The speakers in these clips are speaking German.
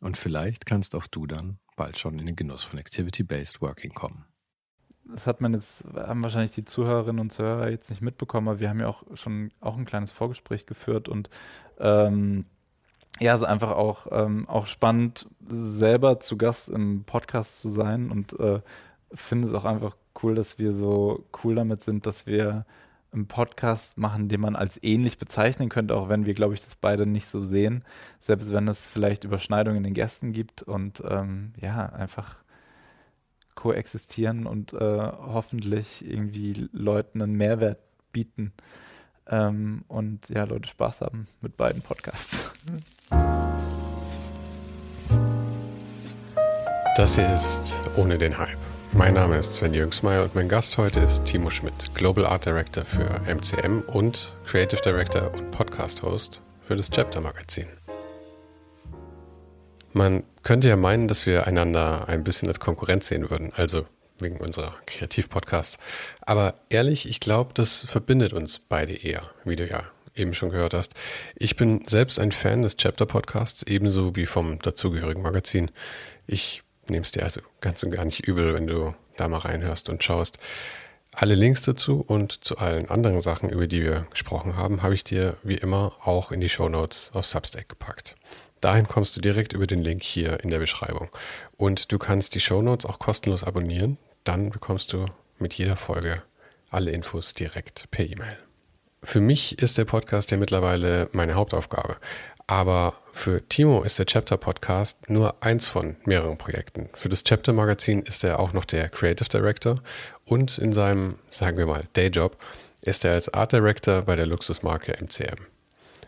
Und vielleicht kannst auch du dann bald schon in den Genuss von Activity-Based Working kommen. Das hat man jetzt, haben wahrscheinlich die Zuhörerinnen und Zuhörer jetzt nicht mitbekommen, aber wir haben ja auch schon auch ein kleines Vorgespräch geführt und ähm, ja, es ist einfach auch, ähm, auch spannend, selber zu Gast im Podcast zu sein und äh, finde es auch einfach cool, dass wir so cool damit sind, dass wir einen Podcast machen, den man als ähnlich bezeichnen könnte, auch wenn wir, glaube ich, das beide nicht so sehen, selbst wenn es vielleicht Überschneidungen in den Gästen gibt und ähm, ja, einfach koexistieren und äh, hoffentlich irgendwie Leuten einen Mehrwert bieten ähm, und ja, Leute Spaß haben mit beiden Podcasts. Das hier ist Ohne den Hype. Mein Name ist Sven Jürgensmeier und mein Gast heute ist Timo Schmidt, Global Art Director für MCM und Creative Director und Podcast Host für das Chapter Magazin. Man könnte ja meinen, dass wir einander ein bisschen als Konkurrenz sehen würden, also wegen unserer Kreativpodcasts. Aber ehrlich, ich glaube, das verbindet uns beide eher, wie du ja eben schon gehört hast. Ich bin selbst ein Fan des Chapter Podcasts, ebenso wie vom dazugehörigen Magazin. Ich es dir also ganz und gar nicht übel, wenn du da mal reinhörst und schaust. Alle Links dazu und zu allen anderen Sachen, über die wir gesprochen haben, habe ich dir wie immer auch in die Show Notes auf Substack gepackt. Dahin kommst du direkt über den Link hier in der Beschreibung. Und du kannst die Show Notes auch kostenlos abonnieren. Dann bekommst du mit jeder Folge alle Infos direkt per E-Mail. Für mich ist der Podcast ja mittlerweile meine Hauptaufgabe. Aber für Timo ist der Chapter Podcast nur eins von mehreren Projekten. Für das Chapter Magazin ist er auch noch der Creative Director und in seinem, sagen wir mal, Dayjob ist er als Art Director bei der Luxusmarke MCM.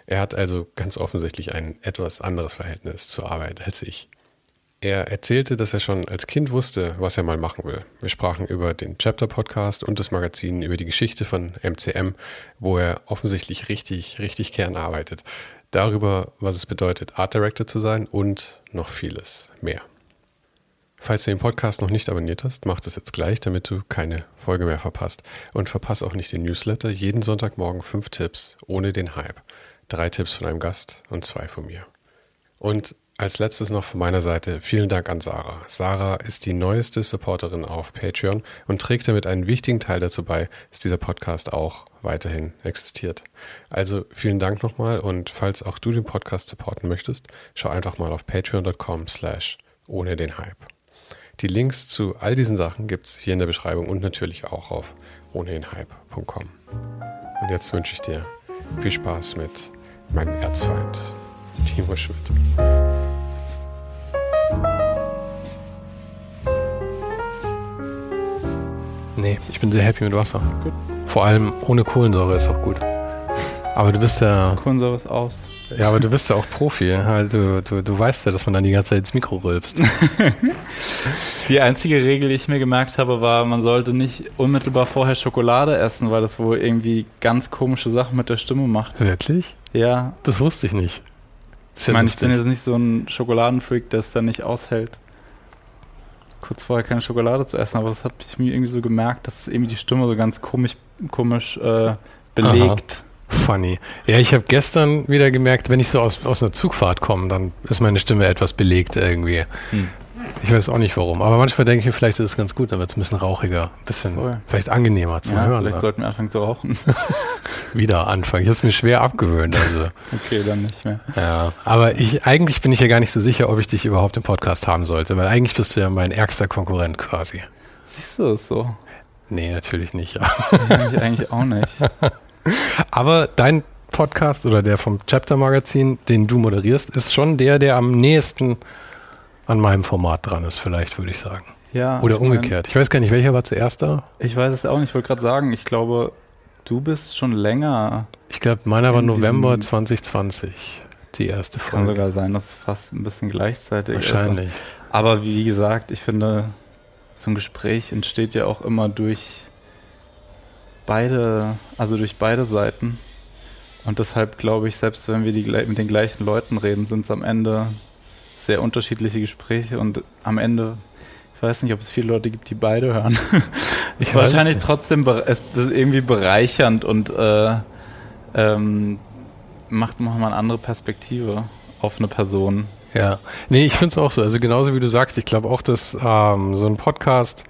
Er hat also ganz offensichtlich ein etwas anderes Verhältnis zur Arbeit als ich. Er erzählte, dass er schon als Kind wusste, was er mal machen will. Wir sprachen über den Chapter-Podcast und das Magazin, über die Geschichte von MCM, wo er offensichtlich richtig, richtig gern arbeitet. Darüber, was es bedeutet, Art Director zu sein und noch vieles mehr. Falls du den Podcast noch nicht abonniert hast, mach das jetzt gleich, damit du keine Folge mehr verpasst. Und verpass auch nicht den Newsletter. Jeden Sonntagmorgen fünf Tipps ohne den Hype drei Tipps von einem Gast und zwei von mir. Und als letztes noch von meiner Seite vielen Dank an Sarah. Sarah ist die neueste Supporterin auf Patreon und trägt damit einen wichtigen Teil dazu bei, dass dieser Podcast auch weiterhin existiert. Also vielen Dank nochmal und falls auch du den Podcast supporten möchtest, schau einfach mal auf patreon.com slash ohne den Hype. Die Links zu all diesen Sachen gibt es hier in der Beschreibung und natürlich auch auf ohnedenhype.com. Und jetzt wünsche ich dir viel Spaß mit meinem Erzfeind, Timo Schmidt. Nee, ich bin sehr happy mit Wasser. Gut. Vor allem ohne Kohlensäure ist auch gut. Aber du bist ja. Kohlensäure ist aus. Ja, aber du bist ja auch Profi. Also, du, du weißt ja, dass man dann die ganze Zeit ins Mikro rülpst. die einzige Regel, die ich mir gemerkt habe, war, man sollte nicht unmittelbar vorher Schokolade essen, weil das wohl irgendwie ganz komische Sachen mit der Stimme macht. Wirklich? Ja. Das wusste ich nicht. ich meine, ich bin jetzt nicht so ein Schokoladenfreak, der es dann nicht aushält, kurz vorher keine Schokolade zu essen, aber das hat ich mir irgendwie so gemerkt, dass irgendwie die Stimme so ganz komisch, komisch äh, belegt. Aha. Funny. Ja, ich habe gestern wieder gemerkt, wenn ich so aus, aus einer Zugfahrt komme, dann ist meine Stimme etwas belegt irgendwie. Hm. Ich weiß auch nicht warum. Aber manchmal denke ich mir, vielleicht ist es ganz gut, dann wird es ein bisschen rauchiger, ein bisschen Voll. vielleicht angenehmer zu ja, hören. Vielleicht sollten wir anfangen zu rauchen. Wieder anfangen. Ich habe es mir schwer abgewöhnt. Also. okay, dann nicht mehr. Ja, aber ich, eigentlich bin ich ja gar nicht so sicher, ob ich dich überhaupt im Podcast haben sollte, weil eigentlich bist du ja mein ärgster Konkurrent quasi. Siehst du es so? Nee, natürlich nicht. Ja. Nee, eigentlich auch nicht. aber dein Podcast oder der vom Chapter Magazin, den du moderierst, ist schon der, der am nächsten an meinem Format dran ist, vielleicht würde ich sagen. Ja. Oder ich umgekehrt. Mein, ich weiß gar nicht, welcher war zuerst da? Ich weiß es auch nicht. Ich wollte gerade sagen, ich glaube, du bist schon länger. Ich glaube, meiner war November 2020, die erste Folge. Kann sogar sein, dass es fast ein bisschen gleichzeitig Wahrscheinlich. ist. Wahrscheinlich. Aber wie gesagt, ich finde, so ein Gespräch entsteht ja auch immer durch beide, also durch beide Seiten. Und deshalb glaube ich, selbst wenn wir die, mit den gleichen Leuten reden, sind es am Ende sehr unterschiedliche Gespräche und am Ende, ich weiß nicht, ob es viele Leute gibt, die beide hören. ist wahrscheinlich nicht. trotzdem es ist irgendwie bereichernd und äh, ähm, macht nochmal eine andere Perspektive auf eine Person. Ja, nee, ich finde es auch so. Also genauso wie du sagst, ich glaube auch, dass ähm, so ein Podcast,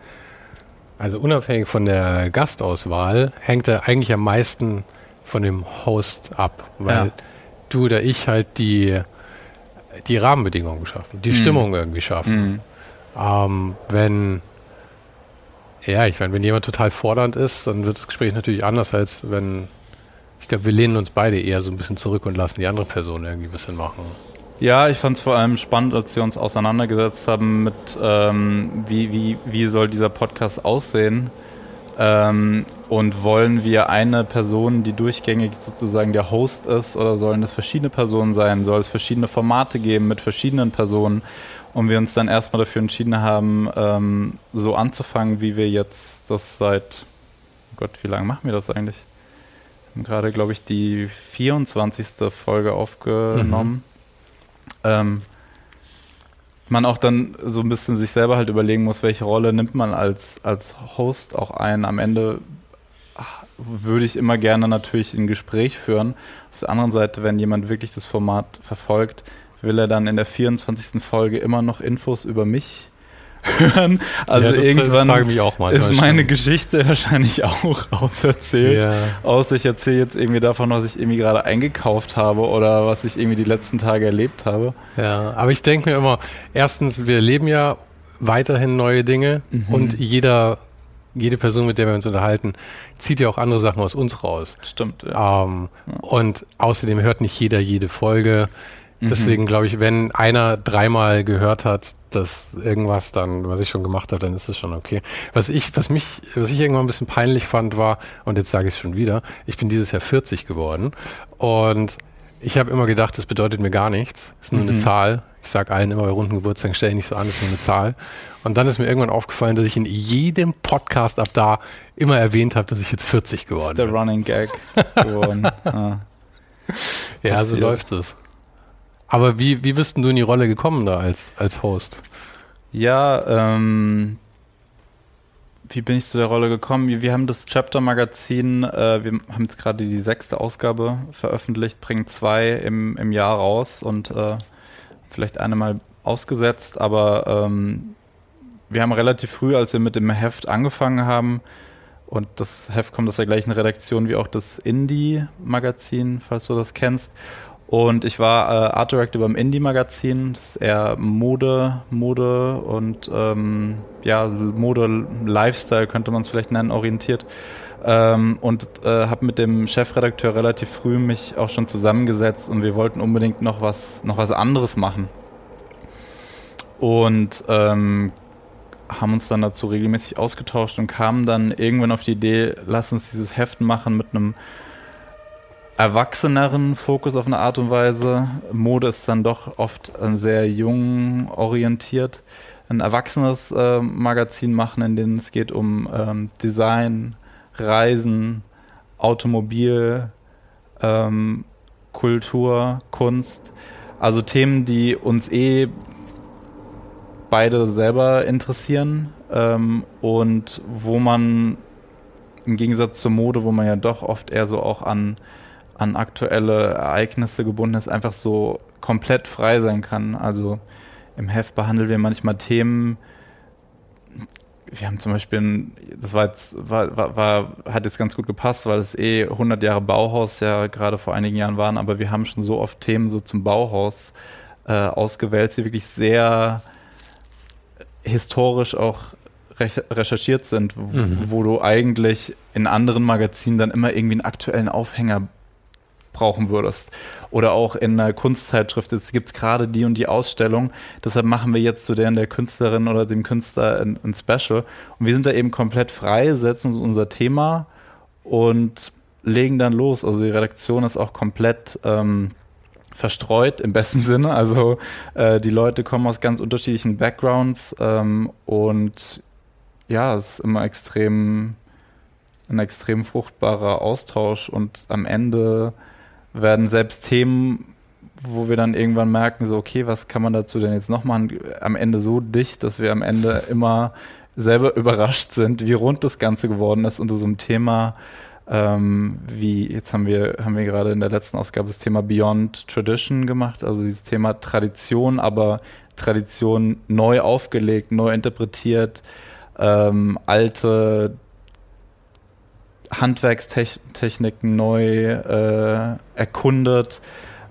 also unabhängig von der Gastauswahl, hängt er eigentlich am meisten von dem Host ab, weil ja. du oder ich halt die, die Rahmenbedingungen schaffen, die mhm. Stimmung irgendwie schaffen. Mhm. Ähm, wenn, ja, ich meine, wenn jemand total fordernd ist, dann wird das Gespräch natürlich anders, als wenn, ich glaube, wir lehnen uns beide eher so ein bisschen zurück und lassen die andere Person irgendwie ein bisschen machen. Ja, ich fand es vor allem spannend, als wir uns auseinandergesetzt haben mit, ähm, wie, wie, wie soll dieser Podcast aussehen. Ähm, und wollen wir eine Person, die durchgängig sozusagen der Host ist, oder sollen es verschiedene Personen sein? Soll es verschiedene Formate geben mit verschiedenen Personen? Und wir uns dann erstmal dafür entschieden haben, ähm, so anzufangen, wie wir jetzt das seit, oh Gott, wie lange machen wir das eigentlich? Wir haben gerade, glaube ich, die 24. Folge aufgenommen. Mhm. Ähm, man auch dann so ein bisschen sich selber halt überlegen muss, welche Rolle nimmt man als, als Host auch ein. Am Ende würde ich immer gerne natürlich ein Gespräch führen. Auf der anderen Seite, wenn jemand wirklich das Format verfolgt, will er dann in der 24. Folge immer noch Infos über mich hören. Also ja, das, irgendwann ist meine Geschichte wahrscheinlich auch auserzählt. Ja. Außer ich erzähle jetzt irgendwie davon, was ich irgendwie gerade eingekauft habe oder was ich irgendwie die letzten Tage erlebt habe. Ja, aber ich denke mir immer, erstens, wir erleben ja weiterhin neue Dinge mhm. und jeder jede Person, mit der wir uns unterhalten, zieht ja auch andere Sachen aus uns raus. Stimmt. Ja. Ähm, ja. Und außerdem hört nicht jeder jede Folge. Mhm. Deswegen glaube ich, wenn einer dreimal gehört hat, dass irgendwas dann, was ich schon gemacht habe, dann ist es schon okay. Was ich, was mich, was ich irgendwann ein bisschen peinlich fand, war, und jetzt sage ich es schon wieder, ich bin dieses Jahr 40 geworden und ich habe immer gedacht, das bedeutet mir gar nichts. Es ist nur mhm. eine Zahl. Ich sage allen immer bei runden Geburtstagen, stell dich nicht so an, ist nur eine Zahl. Und dann ist mir irgendwann aufgefallen, dass ich in jedem Podcast ab da immer erwähnt habe, dass ich jetzt 40 geworden bin. Das ist der Running Gag geworden. ah. Ja, so läuft es. Aber wie, wie bist denn du in die Rolle gekommen da als, als Host? Ja, ähm, wie bin ich zu der Rolle gekommen? Wir haben das Chapter-Magazin, äh, wir haben jetzt gerade die sechste Ausgabe veröffentlicht, bringen zwei im, im Jahr raus und äh, vielleicht eine mal ausgesetzt, aber ähm, wir haben relativ früh, als wir mit dem Heft angefangen haben, und das Heft kommt aus der gleichen Redaktion wie auch das Indie-Magazin, falls du das kennst. Und ich war äh, Art Director beim Indie-Magazin, das ist eher Mode, Mode und ähm, ja, Mode, Lifestyle könnte man es vielleicht nennen, orientiert. Ähm, und äh, habe mit dem Chefredakteur relativ früh mich auch schon zusammengesetzt und wir wollten unbedingt noch was, noch was anderes machen. Und ähm, haben uns dann dazu regelmäßig ausgetauscht und kamen dann irgendwann auf die Idee, lass uns dieses Heft machen mit einem erwachseneren Fokus auf eine Art und Weise. Mode ist dann doch oft sehr jung orientiert. Ein erwachsenes äh, Magazin machen, in dem es geht um ähm, Design, Reisen, Automobil, ähm, Kultur, Kunst. Also Themen, die uns eh beide selber interessieren ähm, und wo man im Gegensatz zur Mode, wo man ja doch oft eher so auch an an aktuelle Ereignisse gebunden ist, einfach so komplett frei sein kann. Also im Heft behandeln wir manchmal Themen, wir haben zum Beispiel, das war jetzt, war, war, war, hat jetzt ganz gut gepasst, weil es eh 100 Jahre Bauhaus ja gerade vor einigen Jahren waren, aber wir haben schon so oft Themen so zum Bauhaus äh, ausgewählt, die wirklich sehr historisch auch recherchiert sind, mhm. wo du eigentlich in anderen Magazinen dann immer irgendwie einen aktuellen Aufhänger brauchen würdest. Oder auch in einer Kunstzeitschrift, es gibt gerade die und die Ausstellung, deshalb machen wir jetzt zu der der Künstlerin oder dem Künstler ein, ein Special. Und wir sind da eben komplett frei, setzen uns unser Thema und legen dann los. Also die Redaktion ist auch komplett ähm, verstreut im besten Sinne. Also äh, die Leute kommen aus ganz unterschiedlichen Backgrounds ähm, und ja, es ist immer extrem ein extrem fruchtbarer Austausch und am Ende werden selbst Themen, wo wir dann irgendwann merken, so, okay, was kann man dazu denn jetzt noch machen, am Ende so dicht, dass wir am Ende immer selber überrascht sind, wie rund das Ganze geworden ist. Unter so einem Thema, ähm, wie jetzt haben wir, haben wir gerade in der letzten Ausgabe das Thema Beyond Tradition gemacht, also dieses Thema Tradition, aber Tradition neu aufgelegt, neu interpretiert, ähm, alte Handwerkstechniken neu äh, erkundet,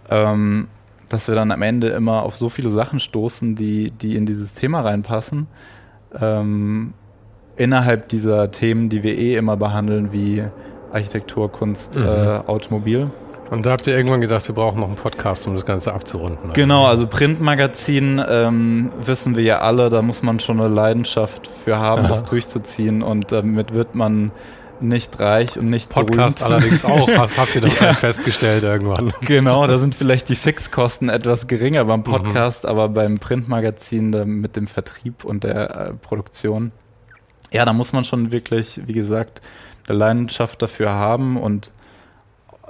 ähm, dass wir dann am Ende immer auf so viele Sachen stoßen, die, die in dieses Thema reinpassen. Ähm, innerhalb dieser Themen, die wir eh immer behandeln, wie Architektur, Kunst, mhm. äh, Automobil. Und da habt ihr irgendwann gedacht, wir brauchen noch einen Podcast, um das Ganze abzurunden. Genau, also Printmagazin ähm, wissen wir ja alle, da muss man schon eine Leidenschaft für haben, Aha. das durchzuziehen und damit wird man nicht reich und nicht Podcast berühmt. allerdings auch, was habt ihr doch ja. festgestellt irgendwann. Genau, da sind vielleicht die Fixkosten etwas geringer beim mhm. Podcast, mhm. aber beim Printmagazin mit dem Vertrieb und der äh, Produktion, ja, da muss man schon wirklich, wie gesagt, eine Leidenschaft dafür haben und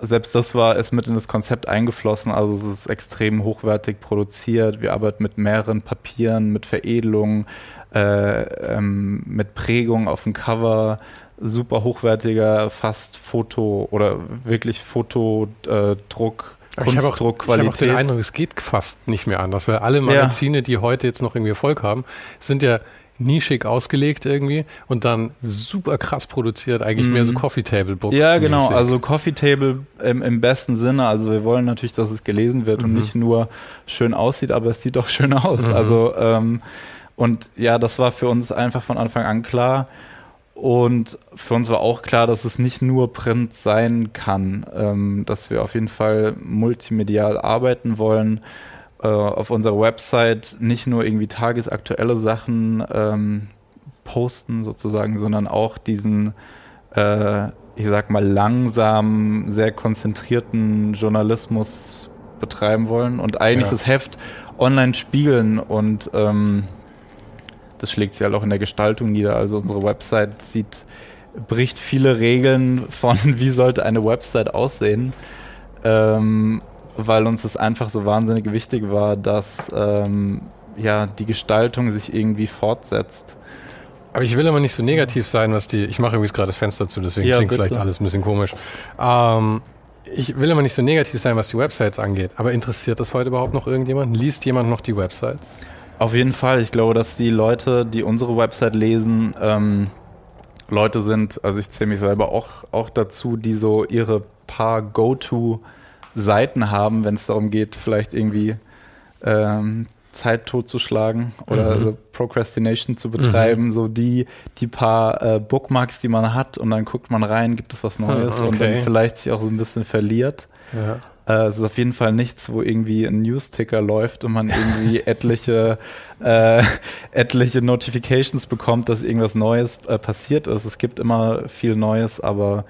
selbst das war, ist mit in das Konzept eingeflossen. Also es ist extrem hochwertig produziert. Wir arbeiten mit mehreren Papieren, mit Veredelungen, äh, ähm, mit Prägung auf dem Cover, super hochwertiger, fast Foto oder wirklich Fotodruck. Äh, Kunstdruckqualität. Ich habe auch, hab auch den Eindruck, es geht fast nicht mehr anders, weil alle Magazine, ja. die heute jetzt noch irgendwie Erfolg haben, sind ja nischig ausgelegt irgendwie und dann super krass produziert, eigentlich mm. mehr so mhm. Coffee Table Book. Ja, genau, also Coffee Table im, im, besten Sinne. Also wir wollen natürlich, dass es gelesen wird mhm. und nicht nur schön aussieht, aber es sieht doch schön aus. Mhm. Also ähm, und ja, das war für uns einfach von Anfang an klar. Und für uns war auch klar, dass es nicht nur Print sein kann, ähm, dass wir auf jeden Fall multimedial arbeiten wollen. Äh, auf unserer Website nicht nur irgendwie tagesaktuelle Sachen ähm, posten sozusagen, sondern auch diesen, äh, ich sag mal, langsam, sehr konzentrierten Journalismus betreiben wollen und eigentlich ja. das Heft online spiegeln und ähm, das schlägt sich halt auch in der Gestaltung nieder. Also unsere Website sieht, bricht viele Regeln von, wie sollte eine Website aussehen, ähm, weil uns das einfach so wahnsinnig wichtig war, dass ähm, ja, die Gestaltung sich irgendwie fortsetzt. Aber ich will aber nicht so negativ sein, was die. Ich mache übrigens gerade das Fenster zu, deswegen ja, klingt bitte. vielleicht alles ein bisschen komisch. Ähm, ich will immer nicht so negativ sein, was die Websites angeht. Aber interessiert das heute überhaupt noch irgendjemand? Liest jemand noch die Websites? Auf jeden Fall. Ich glaube, dass die Leute, die unsere Website lesen, ähm, Leute sind, also ich zähle mich selber auch, auch dazu, die so ihre paar Go-To-Seiten haben, wenn es darum geht, vielleicht irgendwie ähm, Zeit totzuschlagen oder mhm. Procrastination zu betreiben, mhm. so die, die paar äh, Bookmarks, die man hat und dann guckt man rein, gibt es was Neues okay. und dann vielleicht sich auch so ein bisschen verliert. Ja. Äh, es ist auf jeden Fall nichts, wo irgendwie ein News-Ticker läuft und man irgendwie etliche, äh, etliche Notifications bekommt, dass irgendwas Neues äh, passiert ist. Es gibt immer viel Neues, aber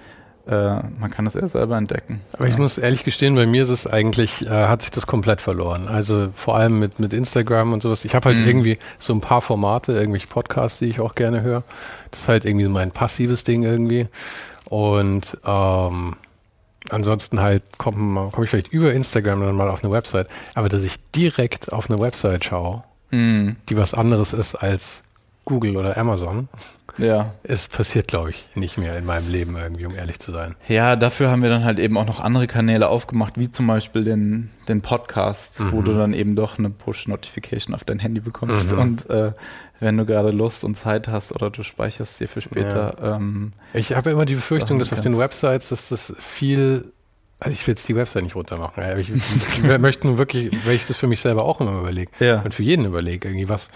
äh, man kann es eher selber entdecken. Aber ich muss ehrlich gestehen, bei mir ist es eigentlich, äh, hat sich das komplett verloren. Also vor allem mit, mit Instagram und sowas. Ich habe halt mhm. irgendwie so ein paar Formate, irgendwelche Podcasts, die ich auch gerne höre. Das ist halt irgendwie so mein passives Ding irgendwie. Und ähm, Ansonsten halt komme komm ich vielleicht über Instagram dann mal auf eine Website. Aber dass ich direkt auf eine Website schaue, mm. die was anderes ist als Google oder Amazon. Ja. Es passiert, glaube ich, nicht mehr in meinem Leben irgendwie, um ehrlich zu sein. Ja, dafür haben wir dann halt eben auch noch andere Kanäle aufgemacht, wie zum Beispiel den, den Podcast, mhm. wo du dann eben doch eine Push-Notification auf dein Handy bekommst. Mhm. Und äh, wenn du gerade Lust und Zeit hast oder du speicherst dir für später. Ja. Ähm, ich habe immer die Befürchtung, dass auf den Websites, dass das viel also ich will jetzt die Website nicht runtermachen. Ich, ich, ich möchte nur wirklich, weil ich das für mich selber auch immer überlege ja. und für jeden überlege, irgendwie was,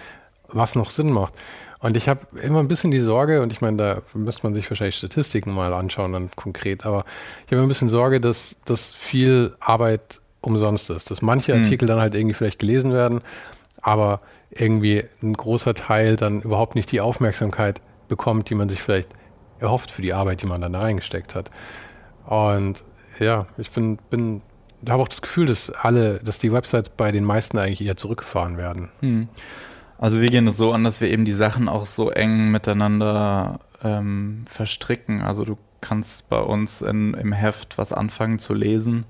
was noch Sinn macht. Und ich habe immer ein bisschen die Sorge, und ich meine, da müsste man sich wahrscheinlich Statistiken mal anschauen, dann konkret, aber ich habe ein bisschen Sorge, dass, dass viel Arbeit umsonst ist, dass manche mhm. Artikel dann halt irgendwie vielleicht gelesen werden, aber irgendwie ein großer Teil dann überhaupt nicht die Aufmerksamkeit bekommt, die man sich vielleicht erhofft für die Arbeit, die man dann da reingesteckt hat. Und ja, ich bin, bin habe auch das Gefühl, dass alle, dass die Websites bei den meisten eigentlich eher zurückgefahren werden. Hm. Also wir gehen es so an, dass wir eben die Sachen auch so eng miteinander ähm, verstricken. Also du kannst bei uns in, im Heft was anfangen zu lesen,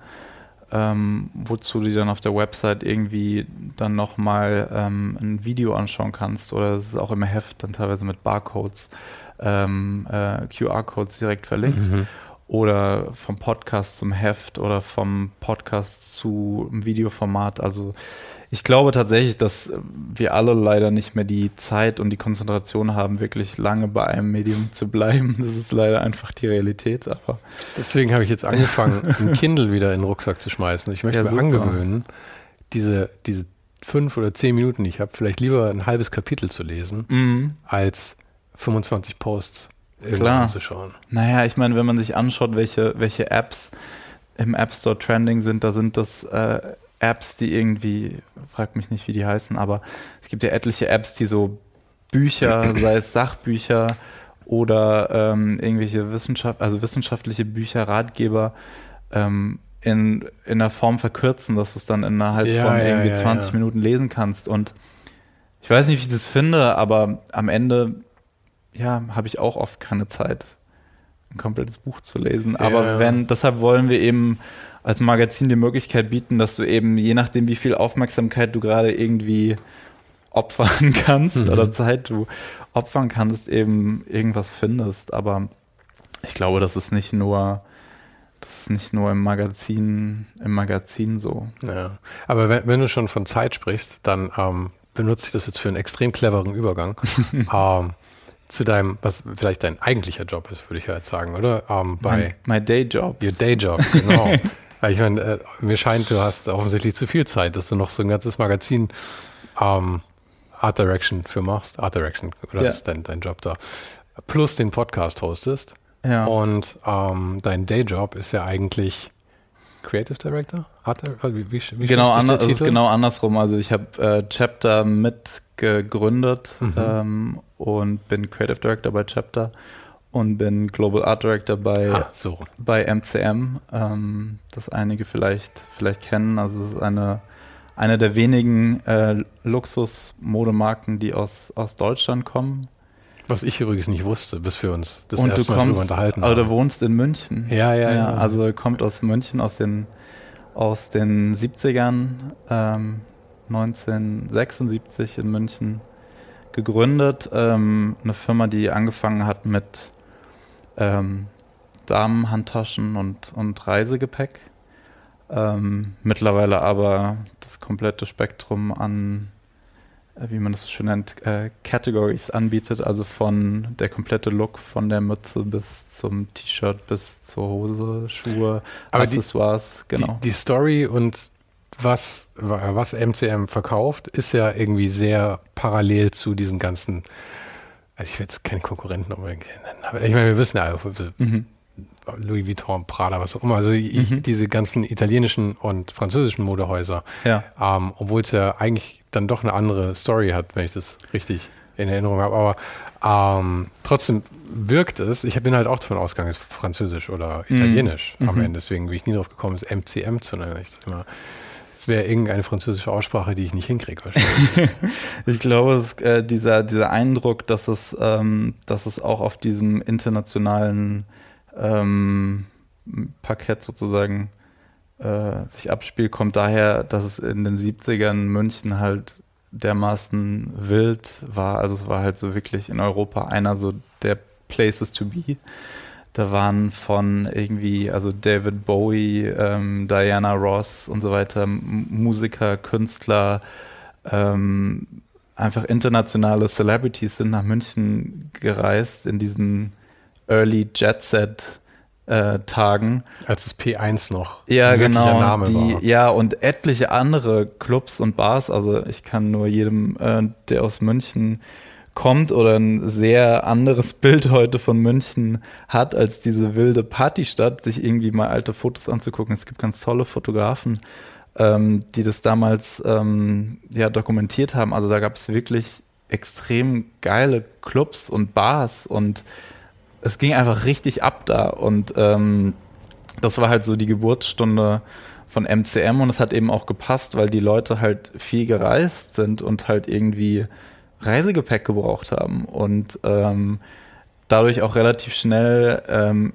ähm, wozu du dann auf der Website irgendwie dann nochmal ähm, ein Video anschauen kannst. Oder es ist auch im Heft dann teilweise mit Barcodes, ähm, äh, QR-Codes direkt verlinkt. Mhm oder vom Podcast zum Heft oder vom Podcast zu einem Videoformat. Also ich glaube tatsächlich, dass wir alle leider nicht mehr die Zeit und die Konzentration haben, wirklich lange bei einem Medium zu bleiben. Das ist leider einfach die Realität. Aber deswegen habe ich jetzt angefangen, ein Kindle wieder in den Rucksack zu schmeißen. Ich möchte ja, mir super. angewöhnen, diese, diese fünf oder zehn Minuten, die ich habe, vielleicht lieber ein halbes Kapitel zu lesen, mhm. als 25 Posts Klar. anzuschauen. Naja, ich meine, wenn man sich anschaut, welche, welche Apps im App Store trending sind, da sind das äh, Apps, die irgendwie, frag mich nicht, wie die heißen, aber es gibt ja etliche Apps, die so Bücher, sei es Sachbücher oder ähm, irgendwelche Wissenschaft, also wissenschaftliche Bücher, Ratgeber ähm, in, in der Form verkürzen, dass du es dann innerhalb ja, von irgendwie ja, 20 ja. Minuten lesen kannst. Und ich weiß nicht, wie ich das finde, aber am Ende ja, habe ich auch oft keine Zeit, ein komplettes Buch zu lesen. Aber wenn, deshalb wollen wir eben als Magazin die Möglichkeit bieten, dass du eben, je nachdem, wie viel Aufmerksamkeit du gerade irgendwie opfern kannst mhm. oder Zeit du opfern kannst, eben irgendwas findest. Aber ich glaube, das ist nicht nur, das ist nicht nur im Magazin, im Magazin so. Ja. Aber wenn, wenn du schon von Zeit sprichst, dann ähm, benutze ich das jetzt für einen extrem cleveren Übergang. ähm, zu deinem, was vielleicht dein eigentlicher Job ist, würde ich ja jetzt sagen, oder? Ähm, bei my, my Day Job. Your Day Job, genau. ich meine, äh, mir scheint, du hast offensichtlich zu viel Zeit, dass du noch so ein ganzes Magazin ähm, Art Direction für machst. Art Direction, oder ja. ist dein, dein Job da. Plus den Podcast hostest. Ja. Und ähm, dein Dayjob ist ja eigentlich Creative Director? Art, wie, wie, wie genau, anders, also genau andersrum. Also ich habe äh, Chapter mitgegründet mhm. ähm, und bin Creative Director bei Chapter und bin Global Art Director bei, ah, so. bei MCM, ähm, das einige vielleicht, vielleicht kennen. Also es ist eine, eine der wenigen äh, Luxus-Modemarken, die aus, aus Deutschland kommen. Was ich übrigens nicht wusste, bis wir uns das und erste Mal kommst, unterhalten haben. Du wohnst in München. Ja, ja, ja. ja also kommt aus München, aus den, aus den 70ern, ähm, 1976 in München gegründet. Ähm, eine Firma, die angefangen hat mit ähm, Damenhandtaschen und, und Reisegepäck. Ähm, mittlerweile aber das komplette Spektrum an, äh, wie man das so schön nennt, äh, Categories anbietet. Also von der komplette Look, von der Mütze bis zum T-Shirt, bis zur Hose, Schuhe, aber Accessoires, die, genau. Die, die Story und was, was MCM verkauft, ist ja irgendwie sehr parallel zu diesen ganzen, also ich will jetzt keine Konkurrenten nennen, aber ich meine, wir wissen ja, mhm. Louis Vuitton, Prada, was auch immer, also mhm. diese ganzen italienischen und französischen Modehäuser, ja. ähm, obwohl es ja eigentlich dann doch eine andere Story hat, wenn ich das richtig in Erinnerung habe, aber ähm, trotzdem wirkt es, ich bin halt auch davon ausgegangen, es ist französisch oder mhm. italienisch mhm. am Ende, deswegen bin ich nie drauf gekommen, es MCM zu nennen. Ich immer, wäre irgendeine französische Aussprache, die ich nicht hinkriege ich glaube, es, äh, dieser, dieser Eindruck, dass es, ähm, dass es auch auf diesem internationalen ähm, Parkett sozusagen äh, sich abspielt, kommt daher, dass es in den 70ern München halt dermaßen wild war. Also es war halt so wirklich in Europa einer so der Places to be. Da waren von irgendwie, also David Bowie, ähm, Diana Ross und so weiter, Musiker, Künstler, ähm, einfach internationale Celebrities sind nach München gereist in diesen Early Jet Set äh, Tagen. Als das P1 noch. Ja, genau. Name die, war. Ja, und etliche andere Clubs und Bars. Also ich kann nur jedem, äh, der aus München kommt oder ein sehr anderes Bild heute von München hat als diese wilde Partystadt, sich irgendwie mal alte Fotos anzugucken. Es gibt ganz tolle Fotografen, ähm, die das damals ähm, ja dokumentiert haben. Also da gab es wirklich extrem geile Clubs und Bars und es ging einfach richtig ab da und ähm, das war halt so die Geburtsstunde von MCM und es hat eben auch gepasst, weil die Leute halt viel gereist sind und halt irgendwie Reisegepäck gebraucht haben und ähm, dadurch auch relativ schnell ähm,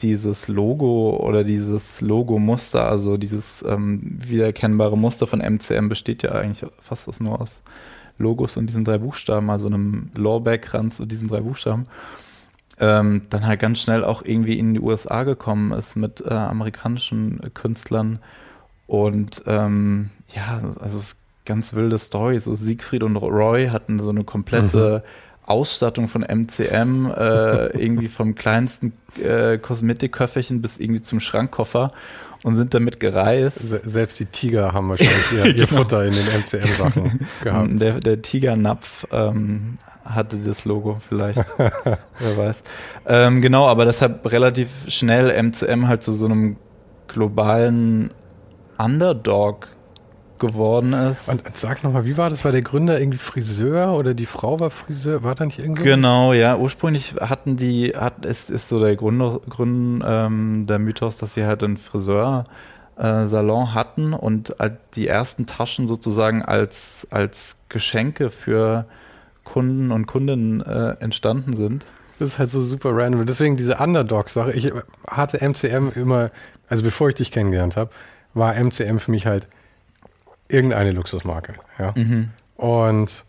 dieses Logo oder dieses Logo-Muster, also dieses ähm, wiedererkennbare Muster von MCM besteht ja eigentlich fast nur aus Logos und diesen drei Buchstaben, also einem Lorbeer-Kranz und diesen drei Buchstaben, ähm, dann halt ganz schnell auch irgendwie in die USA gekommen ist mit äh, amerikanischen Künstlern und ähm, ja, also es ganz wilde Story. So Siegfried und Roy hatten so eine komplette mhm. Ausstattung von MCM, äh, irgendwie vom kleinsten äh, Kosmetikköfferchen bis irgendwie zum Schrankkoffer und sind damit gereist. Selbst die Tiger haben wahrscheinlich ihr, ihr genau. Futter in den MCM-Sachen gehabt. Der, der Tigernapf ähm, hatte das Logo vielleicht, wer weiß. Ähm, genau, aber deshalb relativ schnell MCM halt zu so einem globalen Underdog geworden ist. Und sag nochmal, wie war das? War der Gründer irgendwie Friseur oder die Frau war Friseur? War da nicht irgendwie? Genau, ja. Ursprünglich hatten die, hat, ist, ist so der Grund, Grund ähm, der Mythos, dass sie halt einen Friseursalon äh, hatten und die ersten Taschen sozusagen als, als Geschenke für Kunden und Kundinnen äh, entstanden sind. Das ist halt so super random. Deswegen diese Underdog-Sache. Ich hatte MCM immer, also bevor ich dich kennengelernt habe, war MCM für mich halt irgendeine Luxusmarke. Ja? Mhm. Und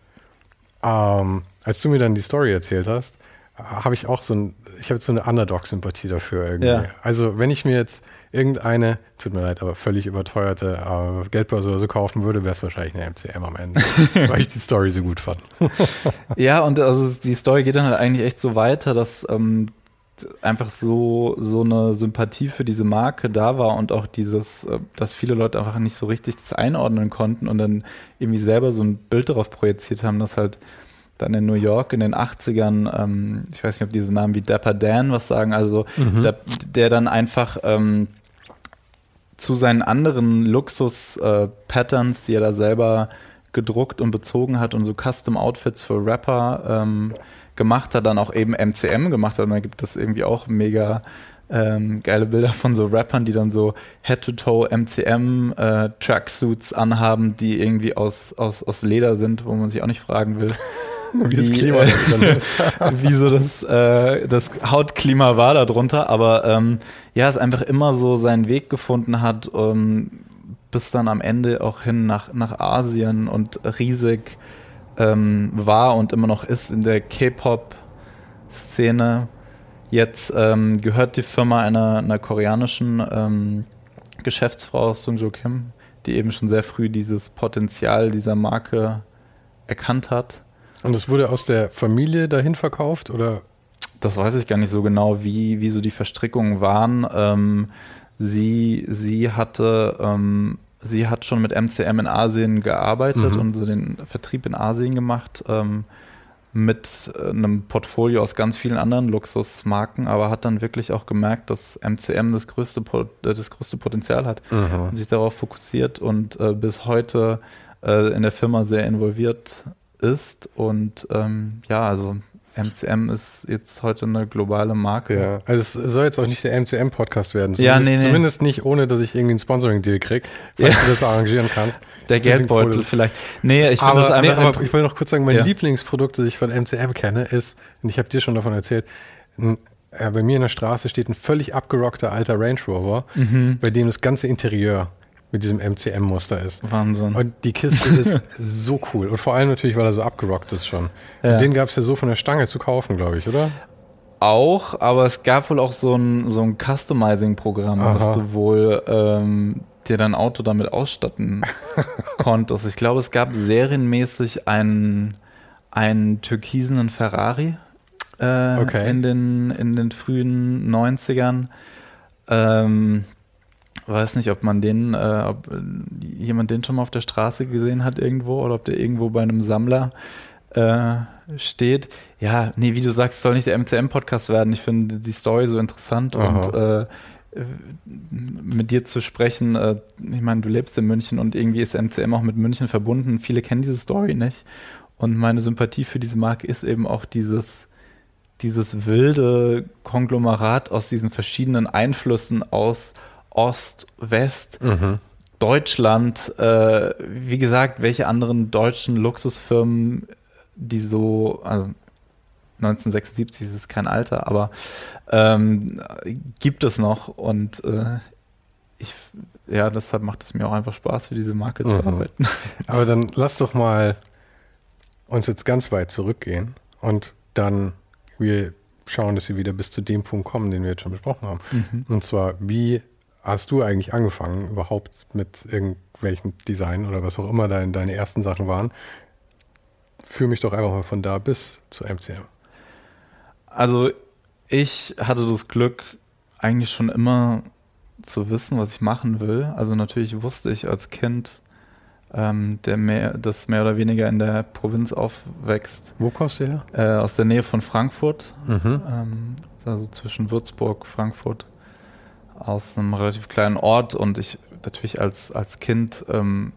ähm, als du mir dann die Story erzählt hast, habe ich auch so ein, ich habe so eine Underdog-Sympathie dafür irgendwie. Ja. Also wenn ich mir jetzt irgendeine, tut mir leid, aber völlig überteuerte äh, Geldbörse oder so kaufen würde, wäre es wahrscheinlich eine MCM am Ende, weil ich die Story so gut fand. ja, und also die Story geht dann halt eigentlich echt so weiter, dass ähm, einfach so, so eine Sympathie für diese Marke da war und auch dieses, äh, dass viele Leute einfach nicht so richtig das einordnen konnten und dann irgendwie selber so ein Bild darauf projiziert haben, dass halt dann in New York in den 80ern, ähm, ich weiß nicht, ob diese Namen wie Dapper Dan was sagen, also mhm. der, der, dann einfach ähm, zu seinen anderen Luxus-Patterns, äh, die er da selber gedruckt und bezogen hat und so Custom-Outfits für Rapper ähm, gemacht hat, dann auch eben MCM gemacht hat. Und da gibt es irgendwie auch mega ähm, geile Bilder von so Rappern, die dann so Head-to-Toe MCM äh, Tracksuits anhaben, die irgendwie aus, aus, aus Leder sind, wo man sich auch nicht fragen will. wie, das Klima äh, ist. wie so das, äh, das Hautklima war darunter, aber ähm, ja, es einfach immer so seinen Weg gefunden hat, ähm, bis dann am Ende auch hin nach, nach Asien und riesig ähm, war und immer noch ist in der K-Pop-Szene. Jetzt ähm, gehört die Firma einer, einer koreanischen ähm, Geschäftsfrau Sung Jo Kim, die eben schon sehr früh dieses Potenzial dieser Marke erkannt hat. Und es wurde aus der Familie dahin verkauft oder? Das weiß ich gar nicht so genau, wie, wie so die Verstrickungen waren. Ähm, sie, sie hatte ähm, sie hat schon mit MCM in Asien gearbeitet mhm. und so den Vertrieb in Asien gemacht. Ähm, mit äh, einem Portfolio aus ganz vielen anderen Luxusmarken, aber hat dann wirklich auch gemerkt, dass MCM das größte, äh, das größte Potenzial hat mhm. und sich darauf fokussiert und äh, bis heute äh, in der Firma sehr involviert ist. Und ähm, ja, also MCM ist jetzt heute eine globale Marke. Ja, also es soll jetzt auch nicht der MCM-Podcast werden. Zumindest, ja, nee, nee. zumindest nicht, ohne dass ich irgendwie einen Sponsoring-Deal kriege, falls ja. du das arrangieren kannst. Der Geldbeutel vielleicht. Nee, ich finde das einfach. Nee, aber ich will noch kurz sagen, mein ja. Lieblingsprodukt, das ich von MCM kenne, ist, und ich habe dir schon davon erzählt, ein, äh, bei mir in der Straße steht ein völlig abgerockter alter Range Rover, mhm. bei dem das ganze Interieur mit diesem MCM-Muster ist. Wahnsinn. Und die Kiste ist so cool. Und vor allem natürlich, weil er so abgerockt ist schon. Ja. Und den gab es ja so von der Stange zu kaufen, glaube ich, oder? Auch, aber es gab wohl auch so ein, so ein Customizing-Programm, dass du wohl ähm, dir dein Auto damit ausstatten konntest. Ich glaube, es gab serienmäßig einen, einen türkisenen Ferrari äh, Okay. in, den, in den frühen 90ern. Ähm, weiß nicht, ob man den, äh, ob äh, jemand den schon mal auf der Straße gesehen hat irgendwo oder ob der irgendwo bei einem Sammler äh, steht. Ja, nee, wie du sagst, es soll nicht der MCM-Podcast werden. Ich finde die Story so interessant Aha. und äh, äh, mit dir zu sprechen, äh, ich meine, du lebst in München und irgendwie ist MCM auch mit München verbunden. Viele kennen diese Story nicht. Und meine Sympathie für diese Marke ist eben auch dieses, dieses wilde Konglomerat aus diesen verschiedenen Einflüssen aus Ost, West, Deutschland, äh, wie gesagt, welche anderen deutschen Luxusfirmen, die so, also 1976 ist es kein Alter, aber ähm, gibt es noch und äh, ich, ja, deshalb macht es mir auch einfach Spaß, für diese Marke zu Mhm. arbeiten. Aber dann lass doch mal uns jetzt ganz weit zurückgehen und dann wir schauen, dass wir wieder bis zu dem Punkt kommen, den wir jetzt schon besprochen haben. Mhm. Und zwar, wie hast du eigentlich angefangen, überhaupt mit irgendwelchen Design oder was auch immer dein, deine ersten Sachen waren? Führ mich doch einfach mal von da bis zu MCM. Also ich hatte das Glück, eigentlich schon immer zu wissen, was ich machen will. Also natürlich wusste ich als Kind, ähm, der mehr, das mehr oder weniger in der Provinz aufwächst, Wo kommst du her? äh, aus der Nähe von Frankfurt, Mhm. ähm, also zwischen Würzburg, Frankfurt, aus einem relativ kleinen Ort und ich natürlich als, als Kind ähm,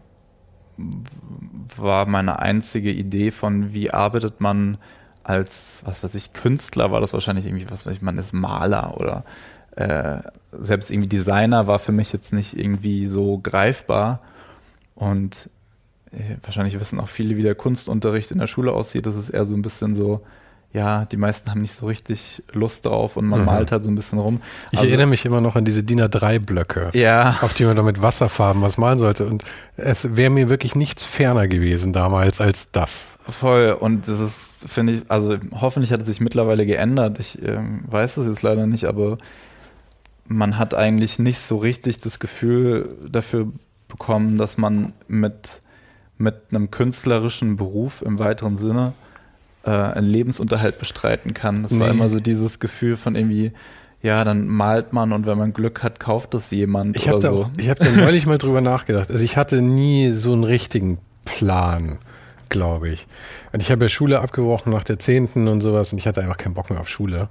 war meine einzige Idee von, wie arbeitet man als, was weiß ich, Künstler, war das wahrscheinlich irgendwie, was weiß ich, man ist Maler oder äh, selbst irgendwie Designer war für mich jetzt nicht irgendwie so greifbar und äh, wahrscheinlich wissen auch viele, wie der Kunstunterricht in der Schule aussieht. Das ist eher so ein bisschen so, ja, die meisten haben nicht so richtig Lust drauf und man Mhm. malt halt so ein bisschen rum. Ich Also- erinnere mich immer noch an diese DIN A3-Blöcke. Ja, auf die man da mit Wasserfarben was malen sollte. Und es wäre mir wirklich nichts ferner gewesen damals als das. voll. Und das ist, finde ich, also hoffentlich hat es sich mittlerweile geändert. Ich ähm, weiß es jetzt leider nicht, aber man hat eigentlich nicht so richtig das Gefühl dafür bekommen, dass man mit, mit einem künstlerischen Beruf im weiteren Sinne äh, einen Lebensunterhalt bestreiten kann. Das war Nee. immer so dieses Gefühl von irgendwie, ja, dann malt man und wenn man Glück hat, kauft das jemand Ich oder habe da, so. auch- ich hab da neulich mal drüber nachgedacht. Also ich hatte nie so einen richtigen Plan, glaube ich. Und ich habe ja Schule abgebrochen nach der zehnten und sowas und ich hatte einfach keinen Bock mehr auf Schule.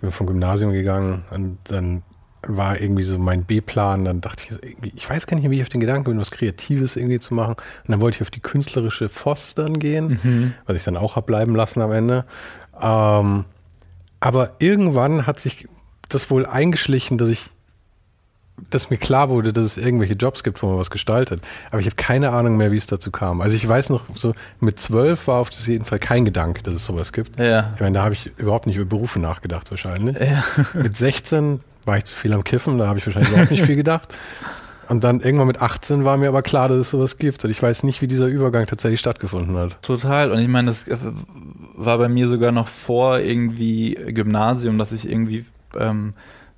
Bin vom Gymnasium gegangen und dann war irgendwie so mein B-Plan. Dann dachte ich, ich weiß gar nicht, wie ich auf den Gedanken bin, was Kreatives irgendwie zu machen. Und dann wollte ich auf die künstlerische Voss dann gehen, was ich dann auch hab bleiben lassen am Ende. Ähm, aber irgendwann hat sich das wohl eingeschlichen, dass ich dass mir klar wurde, dass es irgendwelche Jobs gibt, wo man was gestaltet. Aber ich habe keine Ahnung mehr, wie es dazu kam. Also ich weiß noch, so mit zwölf war auf das jeden Fall kein Gedanke, dass es sowas gibt. Ja. Ich meine, da habe ich überhaupt nicht über Berufe nachgedacht wahrscheinlich. Ja. Mit 16 war ich zu viel am Kiffen, da habe ich wahrscheinlich überhaupt nicht viel gedacht. Und dann irgendwann mit 18 war mir aber klar, dass es sowas gibt. Und ich weiß nicht, wie dieser Übergang tatsächlich stattgefunden hat. Total. Und ich meine, das äh, war bei mir sogar noch vor irgendwie Gymnasium, dass ich irgendwie ähm,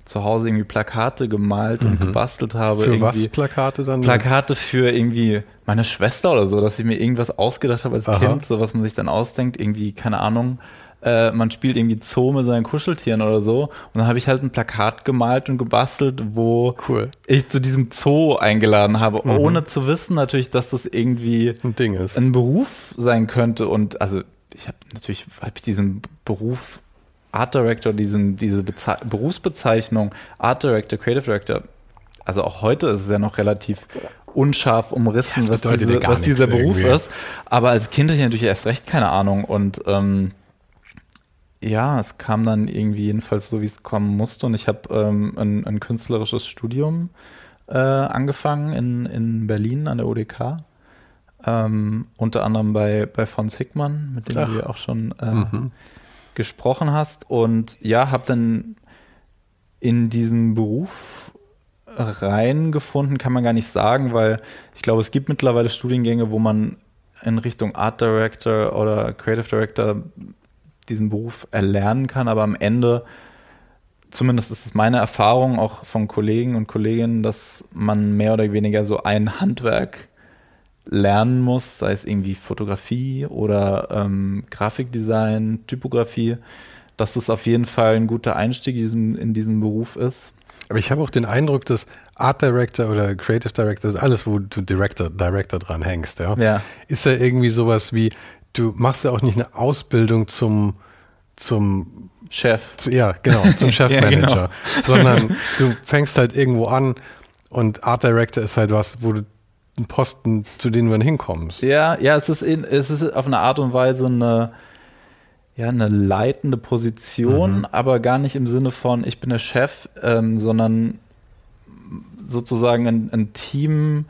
zu Hause irgendwie Plakate gemalt und gebastelt habe. Mhm. Für was irgendwie Plakate dann? Plakate für irgendwie meine Schwester oder so, dass ich mir irgendwas ausgedacht habe als Aha. Kind, so was man sich dann ausdenkt, irgendwie, keine Ahnung. Äh, man spielt irgendwie Zoo mit seinen Kuscheltieren oder so. Und dann habe ich halt ein Plakat gemalt und gebastelt, wo Cool. ich zu diesem Zoo eingeladen habe, Mhm. ohne zu wissen natürlich, dass das irgendwie Ein Ding ist. ein Beruf sein könnte und also ich habe natürlich hab ich diesen Beruf Art Director, diesen, diese Beze Berufsbezeichnung Art Director, Creative Director, also auch heute ist es ja noch relativ unscharf umrissen, Ja, was, diese, was dieser Beruf irgendwie. ist. Aber als Kind hatte ich natürlich erst recht keine Ahnung und ähm, ja, es kam dann irgendwie jedenfalls so, wie es kommen musste und ich habe ähm, ein, ein künstlerisches Studium äh, angefangen in, in Berlin an der UDK. Ähm, unter anderem bei, bei Fons Hickmann, mit dem Ach. du ja auch schon äh, Mhm. gesprochen hast. Und ja, habe dann in diesen Beruf reingefunden, kann man gar nicht sagen, weil ich glaube, es gibt mittlerweile Studiengänge, wo man in Richtung Art Director oder Creative Director diesen Beruf erlernen kann, aber am Ende, zumindest ist es meine Erfahrung auch von Kollegen und Kolleginnen, dass man mehr oder weniger so ein Handwerk lernen muss, sei es irgendwie Fotografie oder ähm, Grafikdesign, Typografie, dass das auf jeden Fall ein guter Einstieg in diesen, in diesen Beruf ist. Aber ich habe auch den Eindruck, dass Art Director oder Creative Director, alles, wo du Director, Director dran hängst, ja, ja. ist ja irgendwie sowas wie, du machst ja auch nicht eine Ausbildung zum, zum Chef. Zu, ja, genau, zum Chefmanager, ja, genau. sondern du fängst halt irgendwo an und Art Director ist halt was, wo du einen Posten, zu denen du hinkommst. Ja, ja, es ist, in, es ist auf eine Art und Weise eine, ja, eine leitende Position, mhm. aber gar nicht im Sinne von, ich bin der Chef, ähm, sondern sozusagen ein, ein, Team,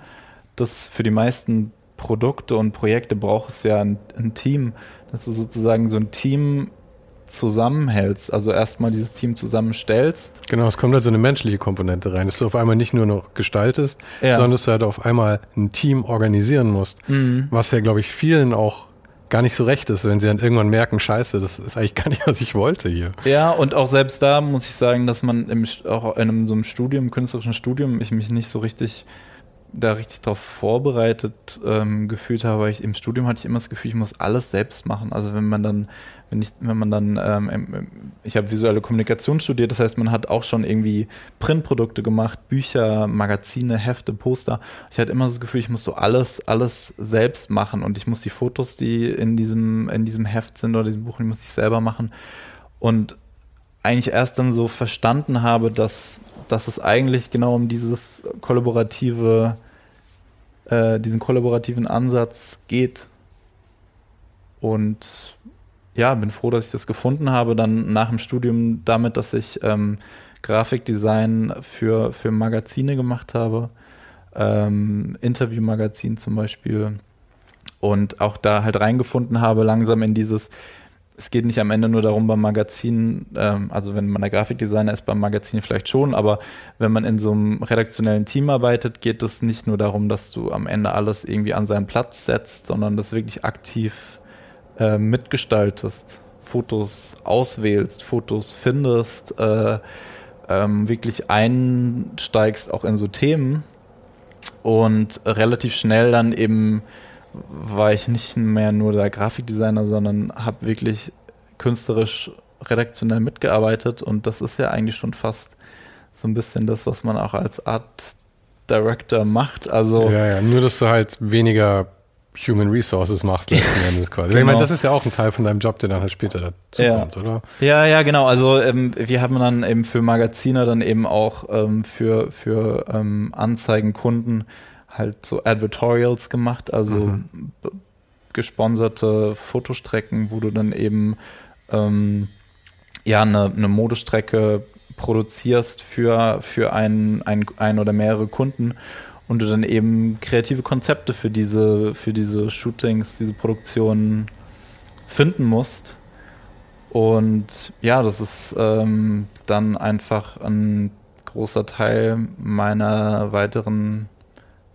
das für die meisten Produkte und Projekte braucht es ja ein, ein Team, dass du sozusagen so ein Team zusammenhältst, also erstmal dieses Team zusammenstellst. Genau, es kommt halt so eine menschliche Komponente rein, dass du auf einmal nicht nur noch gestaltest, ja. sondern dass du halt auf einmal ein Team organisieren musst, mhm. was ja, glaube ich, vielen auch gar nicht so recht ist, wenn sie dann irgendwann merken, scheiße, das ist eigentlich gar nicht, was ich wollte hier. Ja, und auch selbst da muss ich sagen, dass man im, auch in einem, so einem Studium, künstlerischen Studium, ich mich nicht so richtig da richtig darauf vorbereitet ähm, gefühlt habe, weil ich im Studium hatte ich immer das Gefühl, ich muss alles selbst machen. Also wenn man dann wenn, ich, wenn man dann, ähm, ich habe visuelle Kommunikation studiert, das heißt, man hat auch schon irgendwie Printprodukte gemacht, Bücher, Magazine, Hefte, Poster. Ich hatte immer das Gefühl, ich muss so alles, alles selbst machen und ich muss die Fotos, die in diesem, in diesem Heft sind oder diesem Buch, die muss ich selber machen. Und eigentlich erst dann so verstanden habe, dass, dass es eigentlich genau um dieses kollaborative, äh, diesen kollaborativen Ansatz geht. Und ja, bin froh, dass ich das gefunden habe, dann nach dem Studium damit, dass ich ähm, Grafikdesign für, für Magazine gemacht habe, ähm, Interviewmagazin zum Beispiel und auch da halt reingefunden habe, langsam in dieses, es geht nicht am Ende nur darum beim Magazin, ähm, also wenn man der Grafikdesigner ist beim Magazin vielleicht schon, aber wenn man in so einem redaktionellen Team arbeitet, geht es nicht nur darum, dass du am Ende alles irgendwie an seinen Platz setzt, sondern das wirklich aktiv äh, mitgestaltest, Fotos auswählst, Fotos findest, äh, ähm, wirklich einsteigst auch in so Themen und relativ schnell dann eben war ich nicht mehr nur der Grafikdesigner, sondern habe wirklich künstlerisch redaktionell mitgearbeitet und das ist ja eigentlich schon fast so ein bisschen das, was man auch als Art Director macht. Also ja, ja, nur dass du halt weniger Human Resources machst letzten Endes quasi. Genau. Ich meine, das ist ja auch ein Teil von deinem Job, der dann halt später dazu ja. kommt, oder? Ja, ja, genau. Also ähm, wir haben dann eben für Magazine dann eben auch ähm, für, für ähm, Anzeigenkunden halt so Advertorials gemacht, also mhm. gesponserte Fotostrecken, wo du dann eben ähm, ja eine, eine Modestrecke produzierst für, für einen, ein, ein oder mehrere Kunden und du dann eben kreative Konzepte für diese, für diese Shootings, diese Produktionen finden musst. Und ja, das ist ähm, dann einfach ein großer Teil meiner weiteren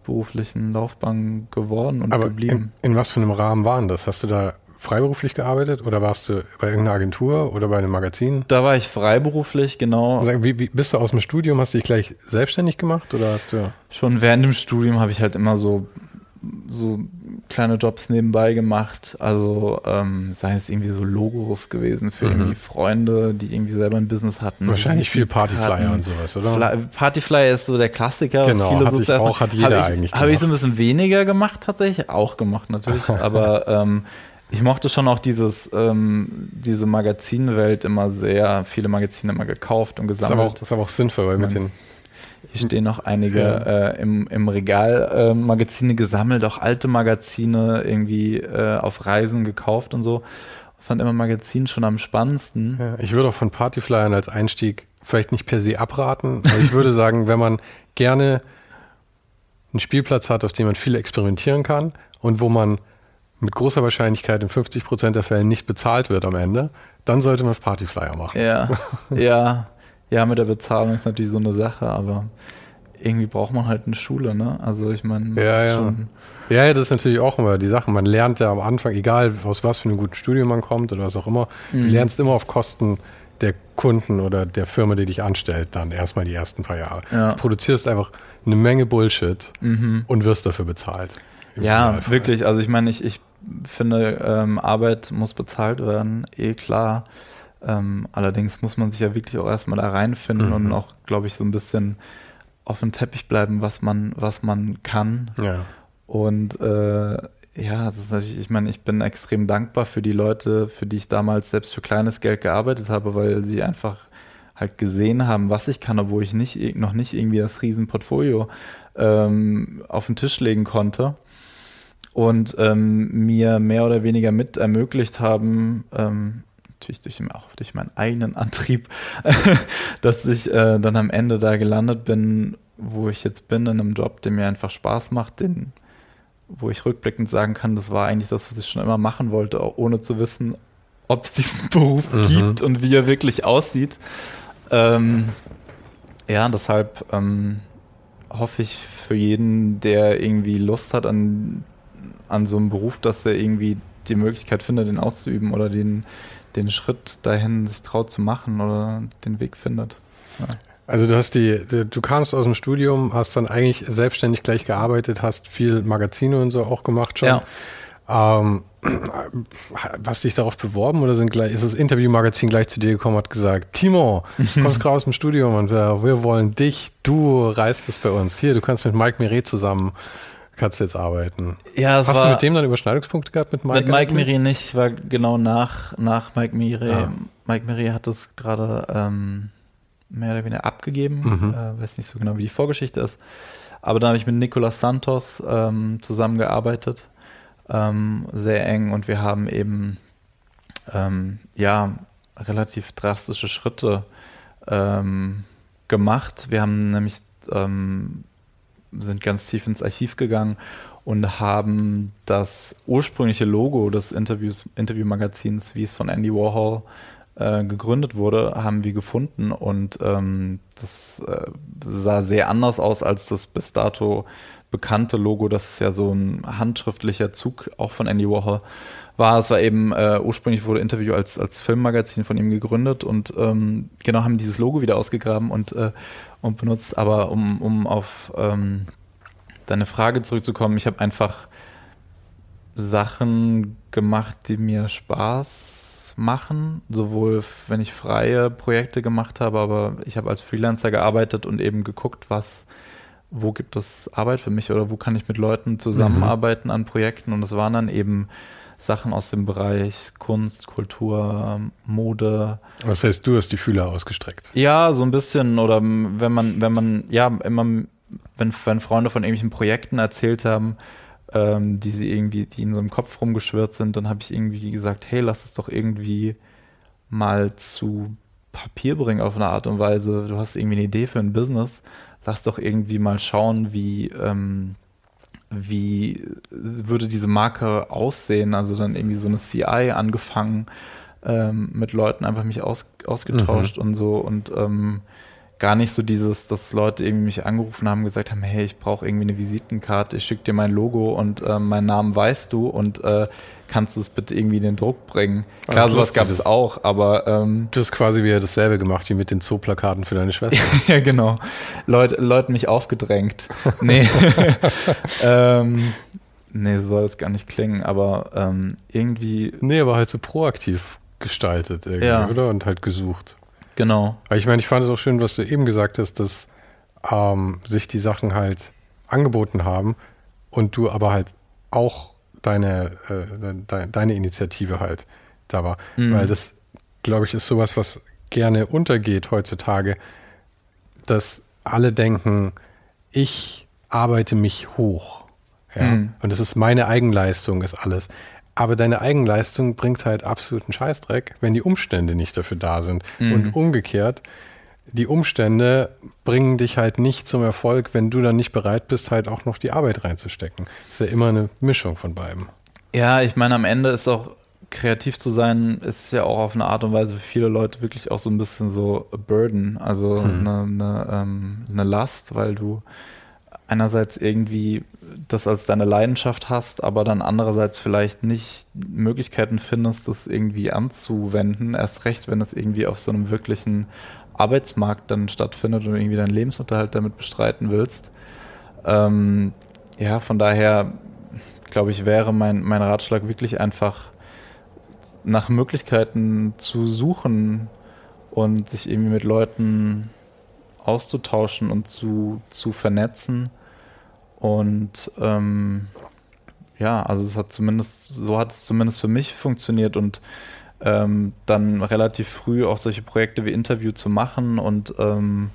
beruflichen Laufbahn geworden und Aber geblieben. In, in was für einem Rahmen waren das? Hast du da freiberuflich gearbeitet oder warst du bei irgendeiner Agentur oder bei einem Magazin? Da war ich freiberuflich, genau. Also, wie, wie, bist du aus dem Studium? Hast du dich gleich selbstständig gemacht oder hast du? Schon während dem Studium habe ich halt immer so so kleine Jobs nebenbei gemacht. Also ähm, sei es irgendwie so Logos gewesen für mhm. irgendwie Freunde, die irgendwie selber ein Business hatten. Wahrscheinlich viel Partyflyer und sowas, oder? Fly Partyflyer ist so der Klassiker. Genau, viele hat, so auch, hat jeder hab eigentlich Habe ich so ein bisschen weniger gemacht tatsächlich, auch gemacht natürlich, aber ähm, ich mochte schon auch dieses, ähm, diese Magazinwelt immer sehr, viele Magazine immer gekauft und gesammelt. Das ist aber auch, das ist aber auch sinnvoll, weil mit den hier stehen noch einige ja. äh, im, im Regal äh, Magazine gesammelt, auch alte Magazine irgendwie äh, auf Reisen gekauft und so. Fand immer Magazin schon am spannendsten. Ja, ich würde auch von Partyflyern als Einstieg vielleicht nicht per se abraten, aber ich würde sagen, wenn man gerne einen Spielplatz hat, auf dem man viel experimentieren kann und wo man mit großer Wahrscheinlichkeit in 50 Prozent der Fällen nicht bezahlt wird am Ende, dann sollte man Partyflyer machen. Ja, ja, ja, mit der Bezahlung ist natürlich so eine Sache, aber irgendwie braucht man halt eine Schule, ne? Also ich meine, ja, ja. ja, ja, das ist natürlich auch immer die Sache. Man lernt ja am Anfang, egal aus was für einem guten Studium man kommt oder was auch immer, mhm. du lernst immer auf Kosten der Kunden oder der Firma, die dich anstellt, dann erstmal die ersten paar Jahre. Ja. Du produzierst einfach eine Menge Bullshit mhm. und wirst dafür bezahlt. Ja, wirklich. Also ich meine, ich, ich finde, ähm, Arbeit muss bezahlt werden, eh klar. Ähm, allerdings muss man sich ja wirklich auch erstmal da reinfinden mhm. und auch, glaube ich, so ein bisschen auf den Teppich bleiben, was man, was man kann. Ja. Und äh, ja, das ist natürlich, ich meine, ich bin extrem dankbar für die Leute, für die ich damals selbst für kleines Geld gearbeitet habe, weil sie einfach halt gesehen haben, was ich kann, obwohl ich nicht, noch nicht irgendwie das Riesenportfolio ähm, auf den Tisch legen konnte und ähm, mir mehr oder weniger mit ermöglicht haben, ähm, natürlich durch, auch durch meinen eigenen Antrieb, dass ich äh, dann am Ende da gelandet bin, wo ich jetzt bin, in einem Job, der mir einfach Spaß macht, den, wo ich rückblickend sagen kann, das war eigentlich das, was ich schon immer machen wollte, auch ohne zu wissen, ob es diesen Beruf mhm. gibt und wie er wirklich aussieht. Ähm, ja, deshalb ähm, hoffe ich für jeden, der irgendwie Lust hat an an so einem Beruf, dass er irgendwie die Möglichkeit findet, den auszuüben oder den, den Schritt dahin sich traut zu machen oder den Weg findet. Ja. Also du hast die, du kamst aus dem Studium, hast dann eigentlich selbstständig gleich gearbeitet, hast viel Magazine und so auch gemacht schon. Ja. Ähm, hast dich darauf beworben oder sind gleich, ist das Interviewmagazin gleich zu dir gekommen, hat gesagt, Timo, kommst gerade aus dem Studium und wir, wir wollen dich, du reißt es bei uns. Hier, du kannst mit Mike Miret zusammen kannst du jetzt arbeiten. Ja, Hast war, du mit dem dann Überschneidungspunkte gehabt mit Mike? Mit Mike Miri nicht. Ich war genau nach, nach Mike Miri. Ah. Mike Miri hat es gerade ähm, mehr oder weniger abgegeben. Mhm. Äh, weiß nicht so genau, wie die Vorgeschichte ist. Aber dann habe ich mit Nicolas Santos ähm, zusammengearbeitet. Ähm, sehr eng und wir haben eben ähm, ja relativ drastische Schritte ähm, gemacht. Wir haben nämlich ähm, sind ganz tief ins Archiv gegangen und haben das ursprüngliche Logo des Interviews, Interviewmagazins, wie es von Andy Warhol äh, gegründet wurde, haben wir gefunden und ähm, das äh, sah sehr anders aus als das bis dato bekannte Logo. Das ist ja so ein handschriftlicher Zug auch von Andy Warhol war. Es war eben, äh, ursprünglich wurde Interview als, als Filmmagazin von ihm gegründet und ähm, genau haben dieses Logo wieder ausgegraben und, äh, und benutzt. Aber um, um auf ähm, deine Frage zurückzukommen, ich habe einfach Sachen gemacht, die mir Spaß machen, sowohl wenn ich freie Projekte gemacht habe, aber ich habe als Freelancer gearbeitet und eben geguckt, was wo gibt es Arbeit für mich oder wo kann ich mit Leuten zusammenarbeiten mhm. an Projekten und es waren dann eben Sachen aus dem Bereich Kunst, Kultur, Mode. Was heißt, du hast die Fühler ausgestreckt? Ja, so ein bisschen. Oder wenn man, wenn man, ja, immer, wenn, wenn Freunde von irgendwelchen Projekten erzählt haben, ähm, die sie irgendwie, die in so einem Kopf rumgeschwirrt sind, dann habe ich irgendwie gesagt, hey, lass es doch irgendwie mal zu Papier bringen auf eine Art und Weise. Du hast irgendwie eine Idee für ein Business. Lass doch irgendwie mal schauen, wie, ähm, wie würde diese Marke aussehen? Also dann irgendwie so eine CI angefangen, ähm, mit Leuten einfach mich aus, ausgetauscht mhm. und so und ähm, gar nicht so dieses, dass Leute irgendwie mich angerufen haben, gesagt haben, hey, ich brauche irgendwie eine Visitenkarte, ich schicke dir mein Logo und äh, meinen Namen weißt du und äh, kannst du es bitte irgendwie in den Druck bringen? Klar, also sowas gab es auch, aber ähm, Du hast quasi wieder dasselbe gemacht wie mit den Zooplakaten für deine Schwester. ja, genau. Leute, Leute mich aufgedrängt. nee. ähm, nee, so soll das gar nicht klingen, aber ähm, irgendwie. Nee, aber halt so proaktiv gestaltet irgendwie, ja. oder? Und halt gesucht. Genau. Aber ich meine, ich fand es auch schön, was du eben gesagt hast, dass ähm, sich die Sachen halt angeboten haben und du aber halt auch deine, äh, de, deine Initiative halt da war. Mhm. Weil das, glaube ich, ist sowas, was gerne untergeht heutzutage, dass alle denken, ich arbeite mich hoch. Ja? Mhm. Und das ist meine Eigenleistung, ist alles. Aber deine Eigenleistung bringt halt absoluten Scheißdreck, wenn die Umstände nicht dafür da sind. Mhm. Und umgekehrt, die Umstände bringen dich halt nicht zum Erfolg, wenn du dann nicht bereit bist, halt auch noch die Arbeit reinzustecken. Ist ja immer eine Mischung von beiden. Ja, ich meine, am Ende ist auch kreativ zu sein ist ja auch auf eine Art und Weise für viele Leute wirklich auch so ein bisschen so a burden, also hm. eine, eine, ähm, eine Last, weil du einerseits irgendwie das als deine Leidenschaft hast, aber dann andererseits vielleicht nicht Möglichkeiten findest, das irgendwie anzuwenden, erst recht, wenn es irgendwie auf so einem wirklichen Arbeitsmarkt dann stattfindet und irgendwie deinen Lebensunterhalt damit bestreiten willst. Ähm, ja, von daher glaube ich, wäre mein, mein Ratschlag wirklich einfach nach Möglichkeiten zu suchen und sich irgendwie mit Leuten auszutauschen und zu, zu vernetzen. Und ähm, ja, also es hat zumindest, so hat es zumindest für mich funktioniert und ähm, dann relativ früh auch solche Projekte wie Interview zu machen und ähm,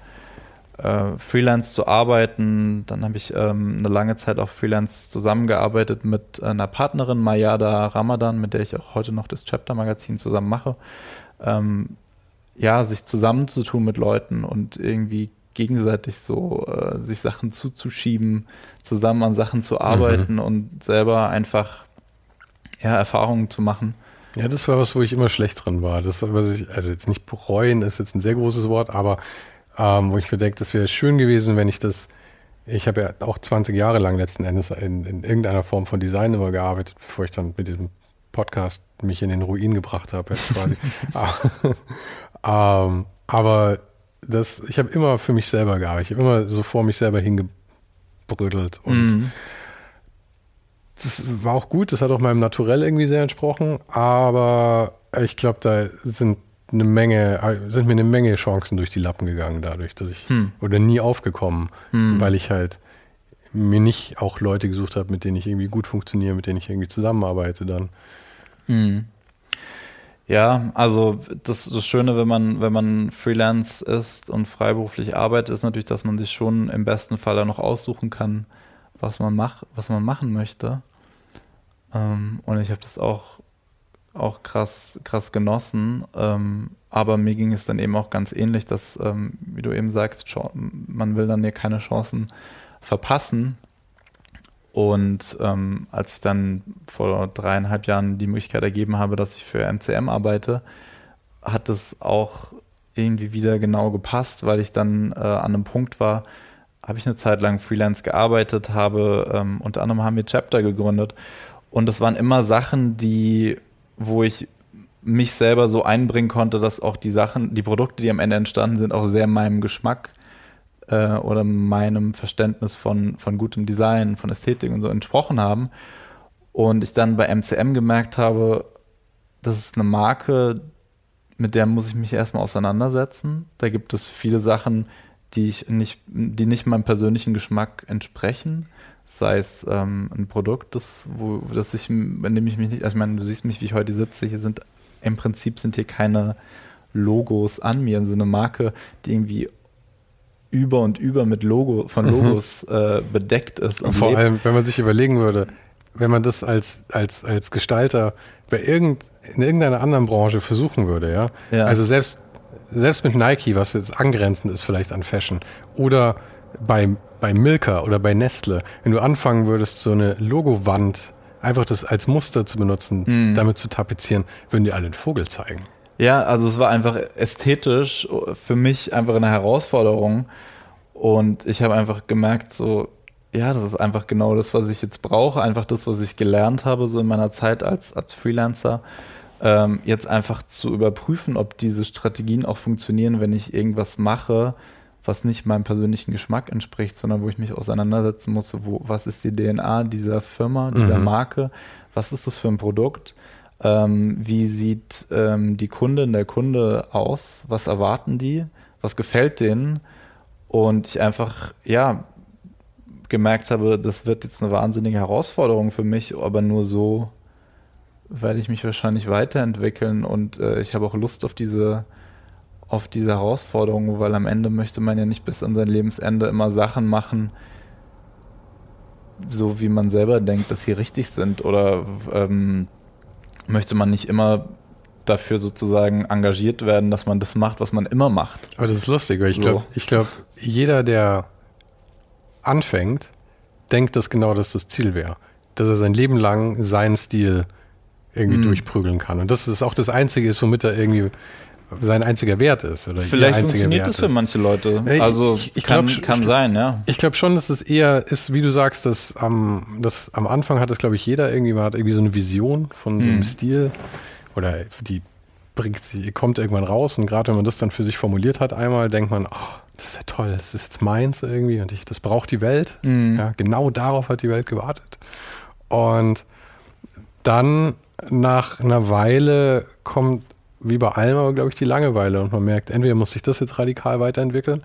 äh, Freelance zu arbeiten. Dann habe ich ähm, eine lange Zeit auch Freelance zusammengearbeitet mit einer Partnerin, Mayada Ramadan, mit der ich auch heute noch das Chapter-Magazin zusammen mache. Ähm, ja, sich zusammenzutun mit Leuten und irgendwie gegenseitig so äh, sich Sachen zuzuschieben, zusammen an Sachen zu arbeiten mhm. und selber einfach ja, Erfahrungen zu machen. Ja, das war was, wo ich immer schlecht drin war. Das, was ich, also jetzt nicht bereuen ist jetzt ein sehr großes Wort, aber ähm, wo ich mir denke, das wäre schön gewesen, wenn ich das, ich habe ja auch 20 Jahre lang letzten Endes in, in irgendeiner Form von Design immer gearbeitet, bevor ich dann mit diesem Podcast mich in den Ruin gebracht habe, ähm, aber das, ich habe immer für mich selber gearbeitet. Ich habe immer so vor mich selber hingebrödelt und mm. Das war auch gut, das hat auch meinem Naturell irgendwie sehr entsprochen, aber ich glaube, da sind eine Menge, sind mir eine Menge Chancen durch die Lappen gegangen dadurch, dass ich hm. oder nie aufgekommen, hm. weil ich halt mir nicht auch Leute gesucht habe, mit denen ich irgendwie gut funktioniere, mit denen ich irgendwie zusammenarbeite dann. Hm. Ja, also das, das Schöne, wenn man, wenn man Freelance ist und freiberuflich arbeitet, ist natürlich, dass man sich schon im besten Fall dann noch aussuchen kann, was man macht, was man machen möchte. Ähm, und ich habe das auch auch krass, krass genossen. Ähm, aber mir ging es dann eben auch ganz ähnlich, dass, ähm, wie du eben sagst, man will dann ja keine Chancen verpassen. Und ähm, als ich dann vor dreieinhalb Jahren die Möglichkeit ergeben habe, dass ich für MCM arbeite, hat es auch irgendwie wieder genau gepasst, weil ich dann äh, an einem Punkt war, habe ich eine Zeit lang Freelance gearbeitet, habe ähm, unter anderem haben wir Chapter gegründet. Und das waren immer Sachen, die wo ich mich selber so einbringen konnte, dass auch die Sachen, die Produkte, die am Ende entstanden sind, auch sehr meinem Geschmack äh, oder meinem Verständnis von, von gutem Design, von Ästhetik und so entsprochen haben. Und ich dann bei MCM gemerkt habe, das ist eine Marke, mit der muss ich mich erstmal auseinandersetzen. Da gibt es viele Sachen, die ich nicht, die nicht meinem persönlichen Geschmack entsprechen sei es ähm, ein Produkt, das, wo, das ich, in dem ich mich nicht, also ich meine, du siehst mich, wie ich heute sitze, hier sind, im Prinzip sind hier keine Logos an mir, so eine Marke, die irgendwie über und über mit Logo, von mhm. Logos äh, bedeckt ist. Vor lebt. allem, wenn man sich überlegen würde, wenn man das als, als, als Gestalter bei irgend, in irgendeiner anderen Branche versuchen würde, ja. ja. Also selbst, selbst mit Nike, was jetzt angrenzend ist vielleicht an Fashion, oder bei, bei Milka oder bei Nestle, wenn du anfangen würdest, so eine Logowand einfach das als Muster zu benutzen, mhm. damit zu tapezieren, würden die alle einen Vogel zeigen. Ja, also es war einfach ästhetisch für mich einfach eine Herausforderung. Und ich habe einfach gemerkt, so, ja, das ist einfach genau das, was ich jetzt brauche, einfach das, was ich gelernt habe, so in meiner Zeit als, als Freelancer. Ähm, jetzt einfach zu überprüfen, ob diese Strategien auch funktionieren, wenn ich irgendwas mache, was nicht meinem persönlichen Geschmack entspricht, sondern wo ich mich auseinandersetzen muss, wo, was ist die DNA dieser Firma, dieser mhm. Marke, was ist das für ein Produkt, ähm, wie sieht ähm, die Kundin, der Kunde aus, was erwarten die, was gefällt denen? Und ich einfach, ja, gemerkt habe, das wird jetzt eine wahnsinnige Herausforderung für mich, aber nur so werde ich mich wahrscheinlich weiterentwickeln und äh, ich habe auch Lust auf diese auf diese Herausforderung, weil am Ende möchte man ja nicht bis an sein Lebensende immer Sachen machen, so wie man selber denkt, dass sie richtig sind oder ähm, möchte man nicht immer dafür sozusagen engagiert werden, dass man das macht, was man immer macht. Aber das ist lustig, weil ich so. glaube, ich glaube, jeder, der anfängt, denkt, dass genau das das Ziel wäre. Dass er sein Leben lang seinen Stil irgendwie mm. durchprügeln kann. Und das ist auch das Einzige ist, womit er irgendwie sein einziger Wert ist. Oder Vielleicht funktioniert Wert das für manche Leute. Also ich, ich kann, glaub, kann sein, ja. Ich glaube schon, dass es eher ist, wie du sagst, dass am, dass am Anfang hat das, glaube ich, jeder irgendwie, man hat irgendwie so eine Vision von einem mhm. Stil oder die bringt sie, kommt irgendwann raus und gerade wenn man das dann für sich formuliert hat einmal, denkt man, oh, das ist ja toll, das ist jetzt meins irgendwie und ich, das braucht die Welt. Mhm. Ja, genau darauf hat die Welt gewartet. Und dann nach einer Weile kommt wie bei allem aber, glaube ich, die Langeweile und man merkt, entweder muss sich das jetzt radikal weiterentwickeln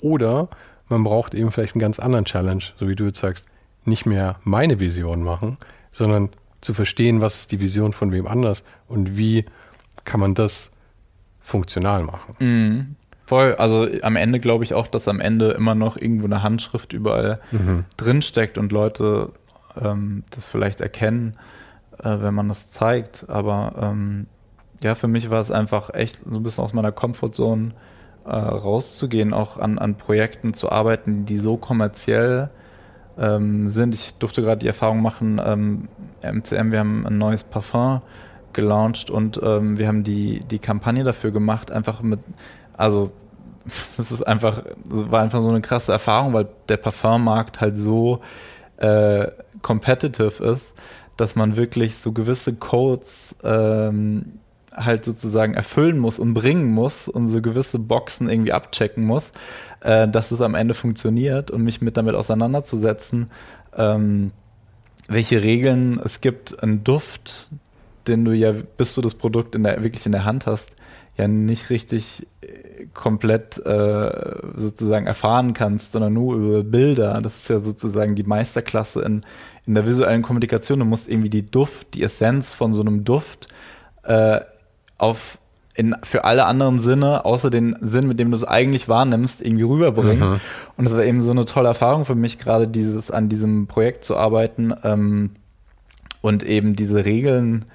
oder man braucht eben vielleicht einen ganz anderen Challenge, so wie du jetzt sagst, nicht mehr meine Vision machen, sondern zu verstehen, was ist die Vision von wem anders und wie kann man das funktional machen. Mhm. Voll, also am Ende glaube ich auch, dass am Ende immer noch irgendwo eine Handschrift überall mhm. drinsteckt und Leute ähm, das vielleicht erkennen, äh, wenn man das zeigt. Aber ähm, ja, für mich war es einfach echt so ein bisschen aus meiner Comfortzone äh, rauszugehen, auch an, an Projekten zu arbeiten, die so kommerziell ähm, sind. Ich durfte gerade die Erfahrung machen, ähm, MCM, wir haben ein neues Parfum gelauncht und ähm, wir haben die, die Kampagne dafür gemacht, einfach mit, also das ist einfach, war einfach so eine krasse Erfahrung, weil der Parfummarkt halt so äh, competitive ist, dass man wirklich so gewisse Codes ähm, halt sozusagen erfüllen muss und bringen muss und so gewisse Boxen irgendwie abchecken muss, äh, dass es am Ende funktioniert und mich mit damit auseinanderzusetzen, ähm, welche Regeln es gibt, einen Duft, den du ja, bis du das Produkt in der, wirklich in der Hand hast, ja nicht richtig äh, komplett äh, sozusagen erfahren kannst, sondern nur über Bilder. Das ist ja sozusagen die Meisterklasse in, in der visuellen Kommunikation. Du musst irgendwie die Duft, die Essenz von so einem Duft äh, auf in, für alle anderen Sinne, außer den Sinn, mit dem du es eigentlich wahrnimmst, irgendwie rüberbringen. Mhm. Und es war eben so eine tolle Erfahrung für mich, gerade dieses an diesem Projekt zu arbeiten ähm, und eben diese Regeln,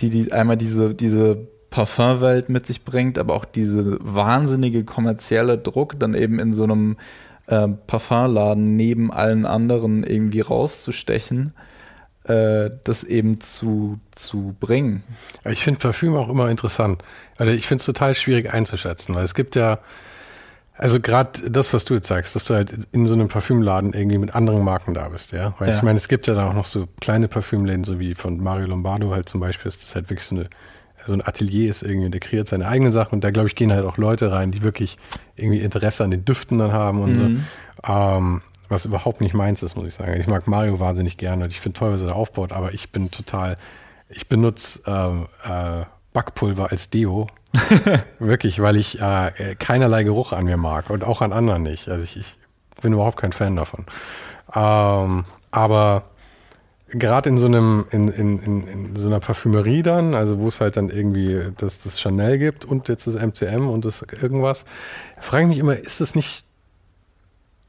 die, die einmal diese, diese Parfumwelt mit sich bringt, aber auch diese wahnsinnige kommerzielle Druck, dann eben in so einem äh, Parfumladen neben allen anderen irgendwie rauszustechen äh, das eben zu, zu bringen. Ich finde Parfüm auch immer interessant. Also ich finde es total schwierig einzuschätzen, weil es gibt ja, also gerade das, was du jetzt sagst, dass du halt in so einem Parfümladen irgendwie mit anderen Marken da bist, ja. Weil ja. ich meine, es gibt ja da auch noch so kleine Parfümläden, so wie von Mario Lombardo halt zum Beispiel, ist das halt wirklich so eine so ein Atelier ist irgendwie, der kreiert seine eigenen Sachen und da, glaube ich, gehen halt auch Leute rein, die wirklich irgendwie Interesse an den Düften dann haben und mhm. so. Ähm, was überhaupt nicht meins ist, muss ich sagen. Ich mag Mario wahnsinnig gerne und ich finde toll, was er da aufbaut, aber ich bin total, ich benutze äh, äh, Backpulver als Deo. Wirklich, weil ich äh, keinerlei Geruch an mir mag und auch an anderen nicht. Also ich, ich bin überhaupt kein Fan davon. Ähm, aber gerade in so einem, in, in, in, in, so einer Parfümerie dann, also wo es halt dann irgendwie das, das Chanel gibt und jetzt das MCM und das irgendwas, frage ich mich immer, ist es nicht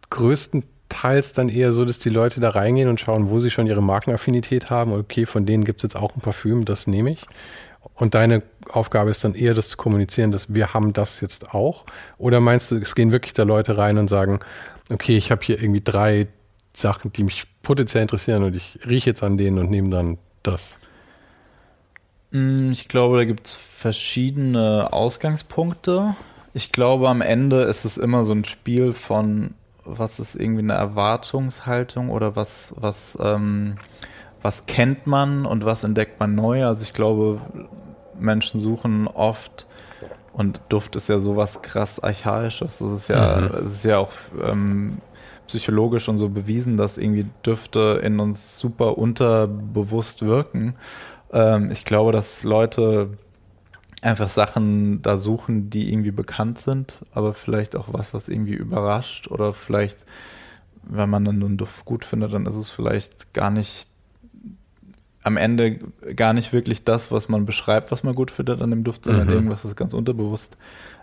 größten teils dann eher so, dass die Leute da reingehen und schauen, wo sie schon ihre Markenaffinität haben. Okay, von denen gibt es jetzt auch ein Parfüm, das nehme ich. Und deine Aufgabe ist dann eher, das zu kommunizieren, dass wir haben das jetzt auch. Oder meinst du, es gehen wirklich da Leute rein und sagen, okay, ich habe hier irgendwie drei Sachen, die mich potenziell interessieren und ich rieche jetzt an denen und nehme dann das? Mm, ich glaube, da gibt es verschiedene Ausgangspunkte. Ich glaube, am Ende ist es immer so ein Spiel von was ist irgendwie eine Erwartungshaltung oder was, was, ähm, was kennt man und was entdeckt man neu? Also ich glaube, Menschen suchen oft und Duft ist ja sowas krass Archaisches. Das ist ja, mhm. es ist ja auch ähm, psychologisch und so bewiesen, dass irgendwie Düfte in uns super unterbewusst wirken. Ähm, ich glaube, dass Leute einfach Sachen da suchen, die irgendwie bekannt sind, aber vielleicht auch was, was irgendwie überrascht oder vielleicht, wenn man dann einen Duft gut findet, dann ist es vielleicht gar nicht am Ende gar nicht wirklich das, was man beschreibt, was man gut findet an dem Duft, sondern mhm. irgendwas, was ganz unterbewusst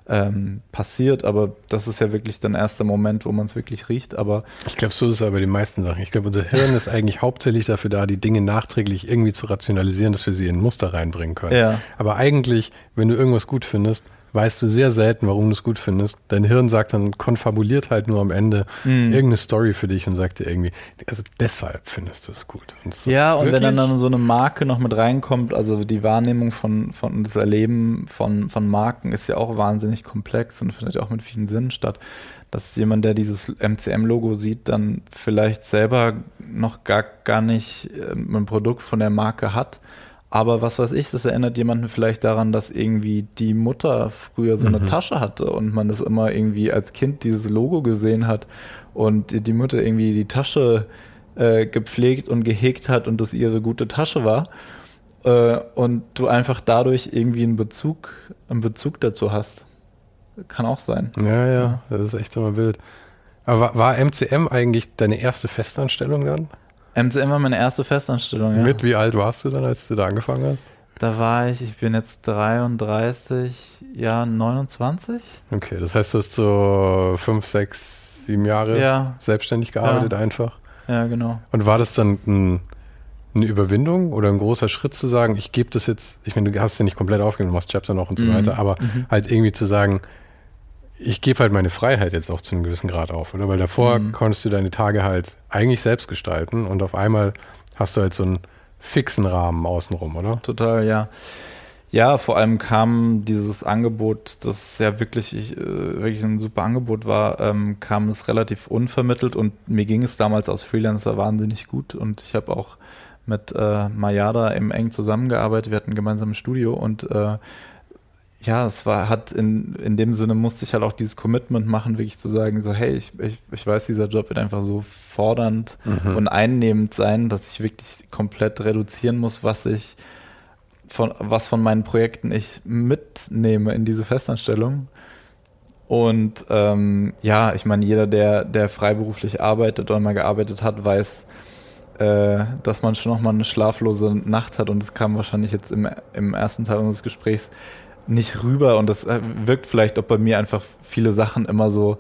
ähm, passiert, aber das ist ja wirklich dann erster Moment, wo man es wirklich riecht. Aber ich glaube, so ist es aber bei den meisten Sachen. Ich glaube, unser Hirn ist eigentlich hauptsächlich dafür da, die Dinge nachträglich irgendwie zu rationalisieren, dass wir sie in Muster reinbringen können. Ja. Aber eigentlich, wenn du irgendwas gut findest, weißt du sehr selten, warum du es gut findest. Dein Hirn sagt dann, konfabuliert halt nur am Ende Mhm. irgendeine Story für dich und sagt dir irgendwie, also deshalb findest du es gut. Und so, Ja, und wenn dann, wirklich? dann so eine Marke noch mit reinkommt, also die Wahrnehmung von, von das Erleben von, von Marken ist ja auch wahnsinnig komplex und findet ja auch mit vielen Sinnen statt. Dass jemand, der dieses MCM-Logo sieht, dann vielleicht selber noch gar, gar nicht ähm, ein Produkt von der Marke hat. Aber was weiß ich, das erinnert jemanden vielleicht daran, dass irgendwie die Mutter früher so eine Tasche hatte und man das immer irgendwie als Kind dieses Logo gesehen hat und die die Mutter irgendwie die Tasche äh, gepflegt und gehegt hat und das ihre gute Tasche war. Äh, und du einfach dadurch irgendwie einen Bezug, einen Bezug dazu hast. Kann auch sein. Ja, ja, das ist echt immer wild. Aber war, war MCM eigentlich deine erste Festanstellung dann? MCM war meine erste Festanstellung, ja. Mit wie alt warst du dann, als du da angefangen hast? Da war ich, ich bin jetzt 33, ja, 29. Okay, das heißt, du hast so fünf, sechs, sieben Jahre Ja. selbstständig gearbeitet Ja. einfach. Ja, genau. Und war das dann ein, eine Überwindung oder ein großer Schritt zu sagen, ich gebe das jetzt, ich meine, du hast ja nicht komplett aufgegeben, du machst Chapter noch und so Mhm. weiter, aber halt irgendwie zu sagen, ich gebe halt meine Freiheit jetzt auch zu einem gewissen Grad auf, oder? Weil davor Mhm. konntest du deine Tage halt eigentlich selbst gestalten und auf einmal hast du halt so einen fixen Rahmen außenrum, oder? Total, ja. Ja, vor allem kam dieses Angebot, das ja wirklich, ich, äh, wirklich ein super Angebot war, ähm, kam es relativ unvermittelt und mir ging es damals als Freelancer wahnsinnig gut und ich habe auch mit äh, Mayada im eng zusammengearbeitet. Wir hatten gemeinsam ein Studio und äh, ja, es war, hat in, in dem Sinne musste ich halt auch dieses Commitment machen, wirklich zu sagen, so, hey, ich, ich, ich weiß, dieser Job wird einfach so fordernd und einnehmend sein, dass ich wirklich komplett reduzieren muss, was ich von, was von meinen Projekten ich mitnehme in diese Festanstellung. Und ähm, ja, ich meine, jeder, der, der freiberuflich arbeitet oder mal gearbeitet hat, weiß, äh, dass man schon noch mal eine schlaflose Nacht hat. Und das kam wahrscheinlich jetzt im, im ersten Teil unseres Gesprächs nicht rüber. Und das äh, wirkt vielleicht auch bei mir einfach viele Sachen immer so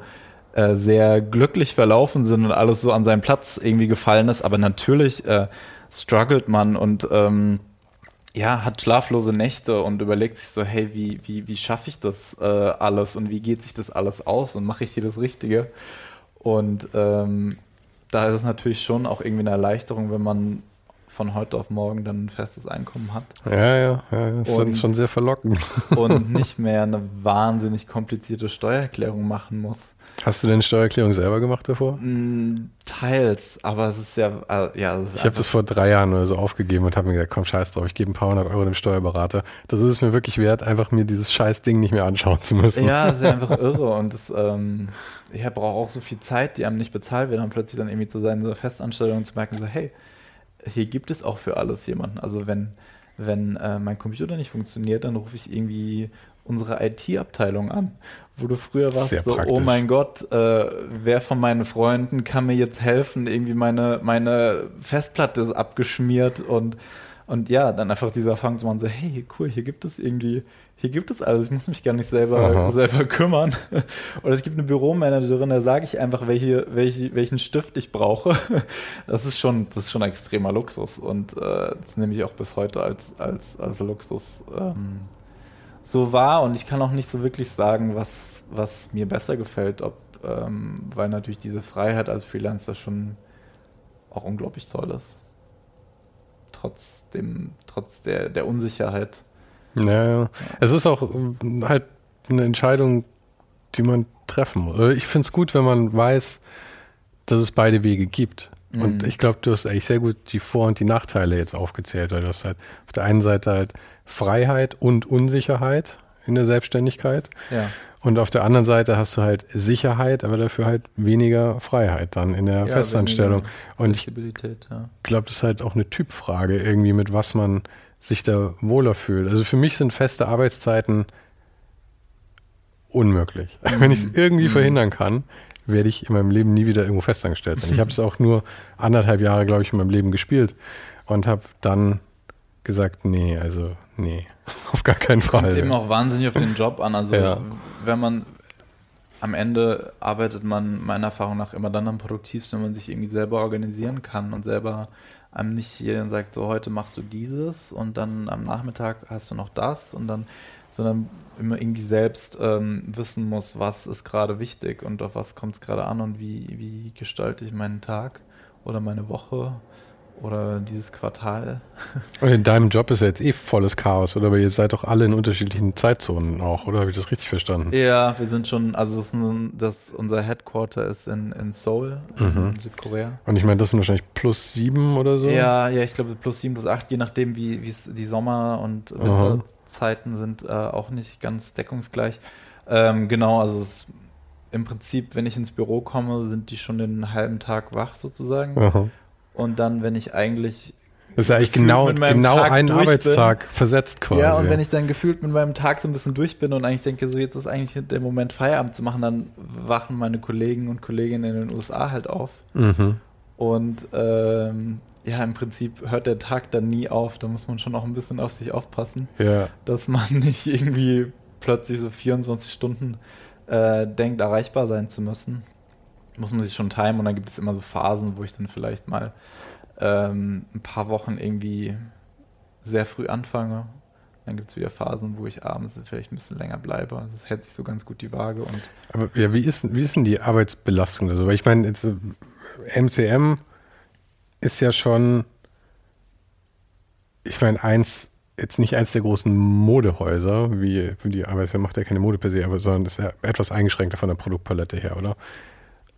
äh, sehr glücklich verlaufen sind und alles so an seinen Platz irgendwie gefallen ist. Aber natürlich äh, struggelt man und ähm, ja, hat schlaflose Nächte und überlegt sich so, hey, wie, wie, wie schaffe ich das äh, alles und wie geht sich das alles aus und mache ich hier das Richtige? Und ähm, da ist es natürlich schon auch irgendwie eine Erleichterung, wenn man von heute auf morgen dann ein festes Einkommen hat Ja, ja, ja, das Und- ist schon sehr verlockend. und nicht mehr eine wahnsinnig komplizierte Steuererklärung machen muss. Hast du deine Steuererklärung selber gemacht davor? Mm, Teils, aber es ist ja, äh, ja, ist Ich habe das vor drei Jahren oder so aufgegeben und habe mir gesagt, komm, scheiß drauf, ich gebe ein paar hundert Euro dem Steuerberater. Das ist es mir wirklich wert, einfach mir dieses scheiß Ding nicht mehr anschauen zu müssen. Ja, es ist ja einfach irre und das, ähm, ich brauche auch so viel Zeit, die einem nicht bezahlt wird, dann plötzlich dann irgendwie zu sein, so eine Festanstellung zu merken, so hey, hier gibt es auch für alles jemanden. Also wenn, wenn äh, mein Computer nicht funktioniert, dann rufe ich irgendwie unsere IT-Abteilung an, wo du früher warst, Sehr so, oh praktisch. mein Gott, äh, wer von meinen Freunden kann mir jetzt helfen? Irgendwie meine, meine Festplatte ist abgeschmiert und, und ja, dann einfach dieser Fang zu machen, so, hey, cool, hier gibt es irgendwie, hier gibt es alles, ich muss mich gar nicht selber, Aha. selber kümmern. Oder es gibt eine Büromanagerin, da sage ich einfach, welche, welche, welchen Stift ich brauche. Das ist schon, das ist schon extremer Luxus und äh, das nehme ich auch bis heute als, als, als Luxus ähm, so wahr und ich kann auch nicht so wirklich sagen, was, was mir besser gefällt, ob, ähm, weil natürlich diese Freiheit als Freelancer schon auch unglaublich toll ist. Trotz dem, trotz der, der Unsicherheit. Ja, ja. Es ist auch ähm, halt eine Entscheidung, die man treffen muss. Also Ich finde es gut, wenn man weiß, dass es beide Wege gibt. Und Mhm. ich glaube, du hast eigentlich sehr gut die Vor- und die Nachteile jetzt aufgezählt, weil du hast halt auf der einen Seite halt Freiheit und Unsicherheit in der Selbstständigkeit. Ja. Und auf der anderen Seite hast du halt Sicherheit, aber dafür halt weniger Freiheit dann in der Ja, Festanstellung. Und ich ja. glaube, das ist halt auch eine Typfrage, irgendwie mit was man sich da wohler fühlt. Also für mich sind feste Arbeitszeiten unmöglich. Wenn ich es irgendwie verhindern kann, werde ich in meinem Leben nie wieder irgendwo festangestellt sein. Ich habe es auch nur anderthalb Jahre, glaube ich, in meinem Leben gespielt und habe dann gesagt, nee, also nee, auf gar keinen Kommt Fall. eben auch wahnsinnig auf den Job an. Also Ja. wenn man am Ende arbeitet man meiner Erfahrung nach immer dann am produktivsten, wenn man sich irgendwie selber organisieren kann und selber einem nicht jeder sagt, so heute machst du dieses und dann am Nachmittag hast du noch das und dann sondern immer irgendwie selbst ähm, wissen muss, was ist gerade wichtig und auf was kommt es gerade an und wie, wie gestalte ich meinen Tag oder meine Woche oder dieses Quartal. Und in deinem Job ist ja jetzt eh volles Chaos, oder? Weil ihr seid doch alle in unterschiedlichen Zeitzonen auch, oder habe ich das richtig verstanden? Ja, wir sind schon, also das, das unser Headquarter ist in, in Seoul, mhm. in Südkorea. Und ich meine, das sind wahrscheinlich plus sieben oder so? Ja, ja, ich glaube plus sieben, plus acht, je nachdem, wie es die Sommer- und Winterzeiten sind, äh, auch nicht ganz deckungsgleich. Ähm, genau, also es im Prinzip, wenn ich ins Büro komme, sind die schon den halben Tag wach sozusagen. Aha. Und dann, wenn ich eigentlich. Das ist ja eigentlich genau, genau Tag ein Arbeitstag bin, versetzt quasi. Ja, und wenn ich dann gefühlt mit meinem Tag so ein bisschen durch bin und eigentlich denke, so jetzt ist eigentlich der Moment, Feierabend zu machen, dann wachen meine Kollegen und Kolleginnen in den USA halt auf. Mhm. Und ähm, ja, im Prinzip hört der Tag dann nie auf. Da muss man schon auch ein bisschen auf sich aufpassen, ja. dass man nicht irgendwie plötzlich so 24 Stunden äh, denkt, erreichbar sein zu müssen muss man sich schon timen und dann gibt es immer so Phasen, wo ich dann vielleicht mal ähm, ein paar Wochen irgendwie sehr früh anfange. Dann gibt es wieder Phasen, wo ich abends vielleicht ein bisschen länger bleibe. Also es hält sich so ganz gut die Waage. Und Aber ja, wie ist, wie ist denn die Arbeitsbelastung? Also, weil ich meine, jetzt, MCM äh, ist ja schon, ich meine, eins, jetzt nicht eins der großen Modehäuser, wie die Arbeit macht ja keine Mode per se, aber sondern ist ja etwas eingeschränkter von der Produktpalette her, oder?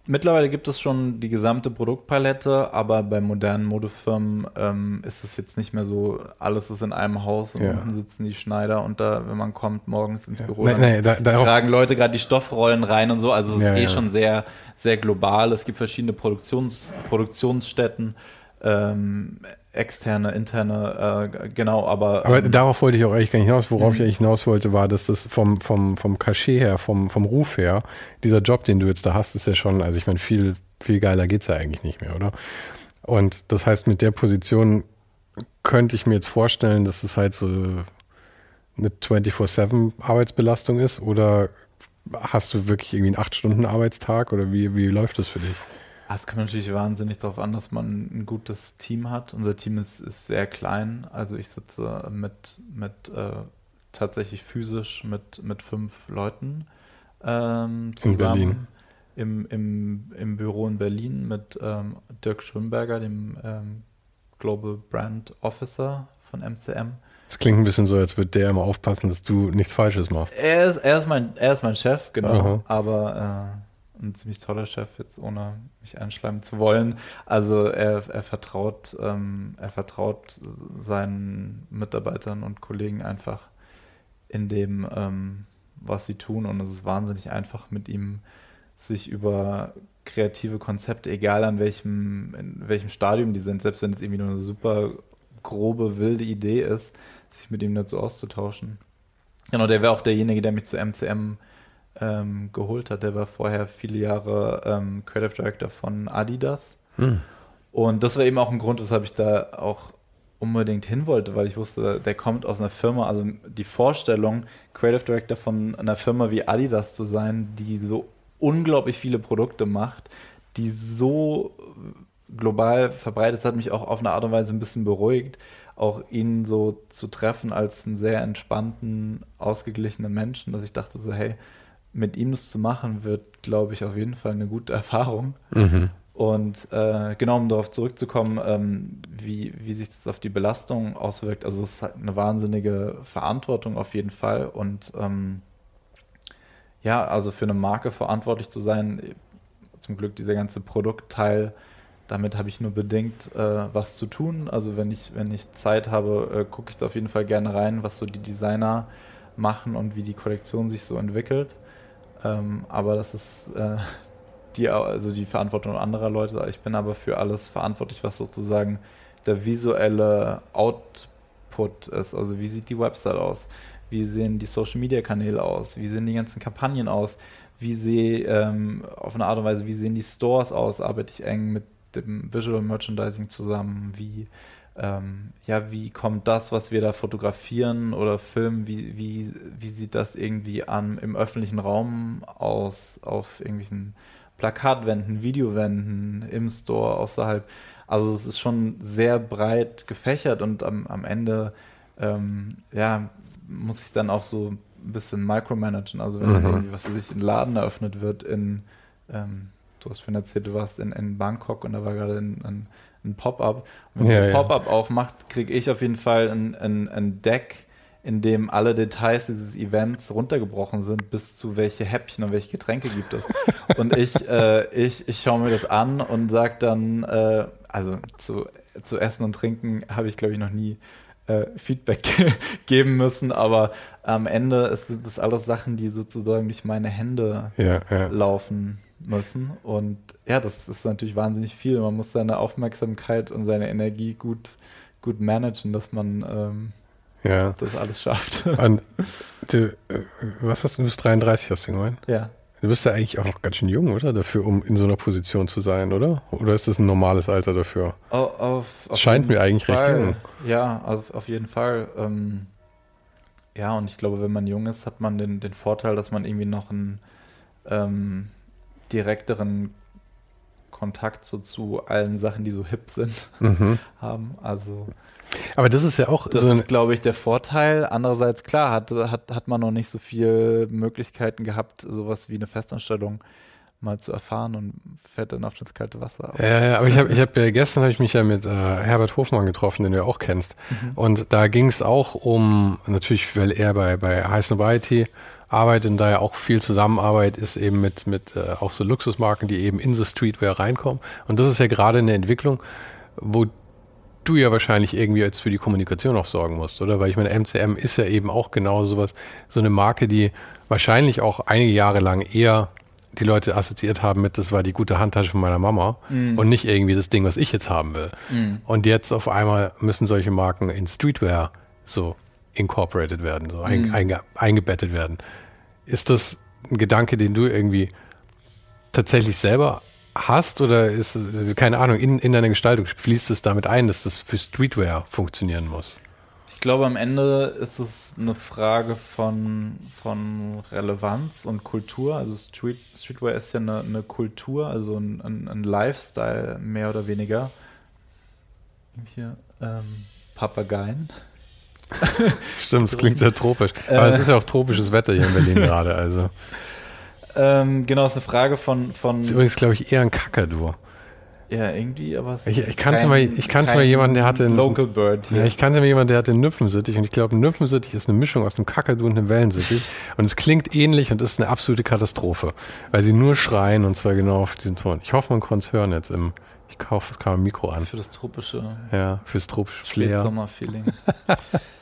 Mittlerweile gibt es schon die gesamte Produktpalette, aber bei modernen Modefirmen ähm, ist es jetzt nicht mehr so, alles ist in einem Haus und ja. unten sitzen die Schneider und da, wenn man kommt morgens ins Büro, ja. nee, nee, da, tragen Leute gerade die Stoffrollen rein und so. Also es ja, ist eh schon sehr, sehr global. Es gibt verschiedene Produktions, Produktionsstätten. Ähm, externe, interne, äh, genau, aber. Aber ähm, darauf wollte ich auch eigentlich gar nicht hinaus. Worauf ich mhm. eigentlich hinaus wollte, war, dass das vom, vom, vom Cachet her, vom, vom Ruf her, dieser Job, den du jetzt da hast, ist ja schon, also ich meine, viel, viel geiler geht es ja eigentlich nicht mehr, oder? Und das heißt, mit der Position könnte ich mir jetzt vorstellen, dass es halt so eine 24-7 Arbeitsbelastung ist oder hast du wirklich irgendwie einen 8-Stunden-Arbeitstag oder wie, wie läuft das für dich? Ah, es kommt natürlich wahnsinnig darauf an, dass man ein gutes Team hat. Unser Team ist, ist sehr klein. Also ich sitze mit, mit äh, tatsächlich physisch mit, mit fünf Leuten ähm, zusammen. Im, im, Im Büro in Berlin mit ähm, Dirk Schwimberger, dem ähm, Global Brand Officer von MCM. Es klingt ein bisschen so, als würde der immer aufpassen, dass du nichts Falsches machst. Er ist, er ist, mein, er ist mein Chef, genau. Aha. Aber äh, ein ziemlich toller Chef, jetzt ohne mich einschleimen zu wollen. Also er, er vertraut, ähm, er vertraut seinen Mitarbeitern und Kollegen einfach in dem, ähm, was sie tun. Und es ist wahnsinnig einfach mit ihm sich über kreative Konzepte, egal an welchem, in welchem Stadium die sind, selbst wenn es irgendwie nur eine super grobe, wilde Idee ist, sich mit ihm dazu auszutauschen. Genau, der wäre auch derjenige, der mich zu MCM ähm, geholt hat. Der war vorher viele Jahre ähm, Creative Director von Adidas. Hm. Und das war eben auch ein Grund, weshalb ich da auch unbedingt hin wollte, weil ich wusste, der kommt aus einer Firma, also die Vorstellung, Creative Director von einer Firma wie Adidas zu sein, die so unglaublich viele Produkte macht, die so global verbreitet, das hat mich auch auf eine Art und Weise ein bisschen beruhigt, auch ihn so zu treffen als einen sehr entspannten, ausgeglichenen Menschen, dass ich dachte so, hey, mit ihm das zu machen, wird, glaube ich, auf jeden Fall eine gute Erfahrung. Mhm. Und äh, genau, um darauf zurückzukommen, ähm, wie, wie sich das auf die Belastung auswirkt. Also es ist halt eine wahnsinnige Verantwortung auf jeden Fall. Und ähm, ja, also für eine Marke verantwortlich zu sein, zum Glück dieser ganze Produktteil, damit habe ich nur bedingt äh, was zu tun. Also wenn ich, wenn ich Zeit habe, äh, gucke ich da auf jeden Fall gerne rein, was so die Designer machen und wie die Kollektion sich so entwickelt. Ähm, aber das ist äh, die, also die Verantwortung anderer Leute. Ich bin aber für alles verantwortlich, was sozusagen der visuelle Output ist. Also wie sieht die Website aus? Wie sehen die Social Media Kanäle aus? Wie sehen die ganzen Kampagnen aus? Wie sehe ähm, auf eine Art und Weise, wie sehen die Stores aus? Arbeite ich eng mit dem Visual Merchandising zusammen? Wie ähm, ja, wie kommt das, was wir da fotografieren oder filmen, wie, wie, wie sieht das irgendwie an im öffentlichen Raum aus, auf irgendwelchen Plakatwänden, Videowänden, im Store, außerhalb. Also es ist schon sehr breit gefächert und am, am Ende, ähm, ja, muss ich dann auch so ein bisschen micromanagen. Also wenn mhm. irgendwie, was sich in Laden eröffnet wird in, ähm, du hast vorhin erzählt, du warst in, in Bangkok und da war gerade ein, ein, ein Pop-up. Und wenn ja, ein Pop-up aufmacht, kriege ich auf jeden Fall ein, ein, ein Deck, in dem alle Details dieses Events runtergebrochen sind, bis zu welche Häppchen und welche Getränke gibt es. und ich, äh, ich, ich schaue mir das an und sage dann, äh, also zu, zu Essen und Trinken habe ich, glaube ich, noch nie äh, Feedback geben müssen, aber am Ende ist das alles Sachen, die sozusagen durch meine Hände ja, ja. laufen müssen. Und ja, das ist natürlich wahnsinnig viel. Man muss seine Aufmerksamkeit und seine Energie gut, gut managen, dass man ähm, ja. das alles schafft. Und du, äh, was hast du, du bist 33, hast du gemeint? Ja. Du bist ja eigentlich auch noch ganz schön jung, oder? Dafür, um in so einer Position zu sein, oder? Oder ist das ein normales Alter dafür? Auf, auf, das scheint mir eigentlich Fall. recht jung. Ja, auf, auf jeden Fall. Ähm, ja, und ich glaube, wenn man jung ist, hat man den, den Vorteil, dass man irgendwie noch einen ähm, direkteren Kontakt so zu allen Sachen, die so hip sind, mhm. haben. Also aber das ist ja auch das so ist, glaube ich, der Vorteil. Andererseits, klar, hat, hat, hat man noch nicht so viele Möglichkeiten gehabt, sowas wie eine Festanstellung mal zu erfahren und fährt dann auf das kalte Wasser. Ja, ja, aber ich habe ich hab ja gestern habe ich mich ja mit äh, Herbert Hofmann getroffen, den du ja auch kennst. Mhm. Und da ging es auch um, natürlich, weil er bei, bei High Sobriety arbeitet und da ja auch viel Zusammenarbeit ist eben mit, mit äh, auch so Luxusmarken, die eben in so Streetwear reinkommen. Und das ist ja gerade eine Entwicklung, wo du ja wahrscheinlich irgendwie jetzt für die Kommunikation auch sorgen musst, oder? Weil ich meine, MCM ist ja eben auch genau sowas, so eine Marke, die wahrscheinlich auch einige Jahre lang eher die Leute assoziiert haben mit, das war die gute Handtasche von meiner Mama mm. und nicht irgendwie das Ding, was ich jetzt haben will. Mm. Und jetzt auf einmal müssen solche Marken in Streetwear so incorporated werden, so ein, mm. einge, eingebettet werden. Ist das ein Gedanke, den du irgendwie tatsächlich selber hast oder ist, also keine Ahnung, in, in deiner Gestaltung fließt es damit ein, dass das für Streetwear funktionieren muss? Ich glaube, am Ende ist es eine Frage von, von Relevanz und Kultur. Also Street, Streetwear ist ja eine, eine Kultur, also ein, ein, ein, Lifestyle mehr oder weniger. Hier ähm, Papageien. Stimmt, es klingt sehr tropisch. Aber äh, es ist ja auch tropisches Wetter hier in Berlin gerade. Also. Ähm, genau, ist eine Frage von. von das ist übrigens, glaube ich, eher ein Kakadu. Ja, irgendwie, aber ich, ich kannte kein, mal, ich kannte mal jemanden, der hatte einen, Local Bird. Hier. Ja, ich kannte mal jemanden, der hatte einen Nymphensittich und ich glaube, ein Nymphensittich ist eine Mischung aus einem Kakadu und einem Wellensittich und es klingt ähnlich und ist eine absolute Katastrophe, weil sie nur schreien und zwar genau auf diesen Ton. Ich hoffe, man konnte es hören jetzt im. Ich kaufe das kam Mikro an. Für das tropische. Ja, fürs tropische Flair. Sommerfeeling.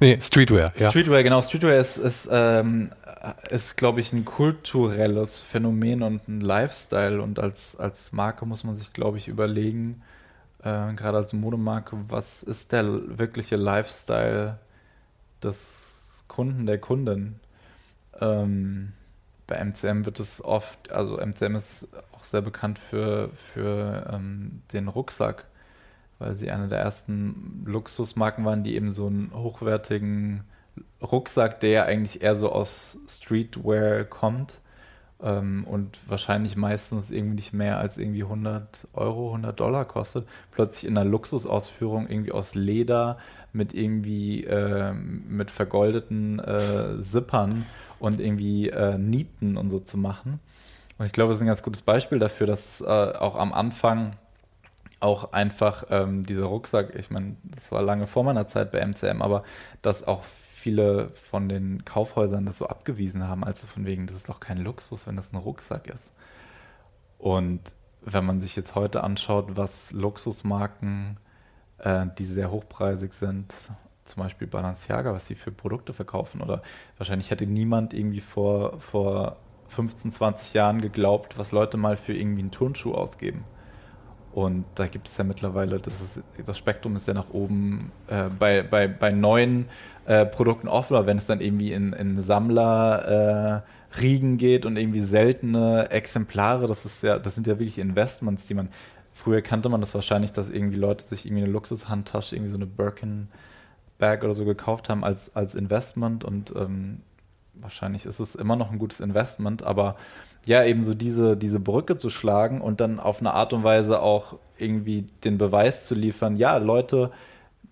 nee, Streetwear. Ja. Streetwear, genau. Streetwear ist, ist ähm, ist, glaube ich, ein kulturelles Phänomen und ein Lifestyle. Und als, als Marke muss man sich, glaube ich, überlegen, äh, gerade als Modemarke, was ist der wirkliche Lifestyle des Kunden, der Kundin? Ähm, bei MCM wird es oft, also MCM ist auch sehr bekannt für, für ähm, den Rucksack, weil sie eine der ersten Luxusmarken waren, die eben so einen hochwertigen Rucksack, der eigentlich eher so aus Streetwear kommt ähm, und wahrscheinlich meistens irgendwie nicht mehr als irgendwie 100 Euro, 100 Dollar kostet, plötzlich in einer Luxusausführung irgendwie aus Leder mit irgendwie äh, mit vergoldeten äh, Zippern und irgendwie äh, Nieten und so zu machen. Und ich glaube, das ist ein ganz gutes Beispiel dafür, dass äh, auch am Anfang auch einfach ähm, dieser Rucksack, ich meine, das war lange vor meiner Zeit bei MCM, aber dass auch viele von den Kaufhäusern das so abgewiesen haben, also von wegen, das ist doch kein Luxus, wenn das ein Rucksack ist. Und wenn man sich jetzt heute anschaut, was Luxusmarken, äh, die sehr hochpreisig sind, zum Beispiel Balenciaga, was sie für Produkte verkaufen, oder wahrscheinlich hätte niemand irgendwie vor, vor 15, 20 Jahren geglaubt, was Leute mal für irgendwie einen Turnschuh ausgeben. Und da gibt es ja mittlerweile, das, ist, das Spektrum ist ja nach oben äh, bei, bei, bei neuen äh, Produkten offen, aber wenn es dann irgendwie in, in Sammlerriegen äh, geht und irgendwie seltene Exemplare, das ist ja, das sind ja wirklich Investments, die man, früher kannte man das wahrscheinlich, dass irgendwie Leute sich irgendwie eine Luxushandtasche, irgendwie so eine Birkin Bag oder so gekauft haben als, als Investment und ähm, wahrscheinlich ist es immer noch ein gutes Investment, aber ja, eben so diese, diese Brücke zu schlagen und dann auf eine Art und Weise auch irgendwie den Beweis zu liefern, ja, Leute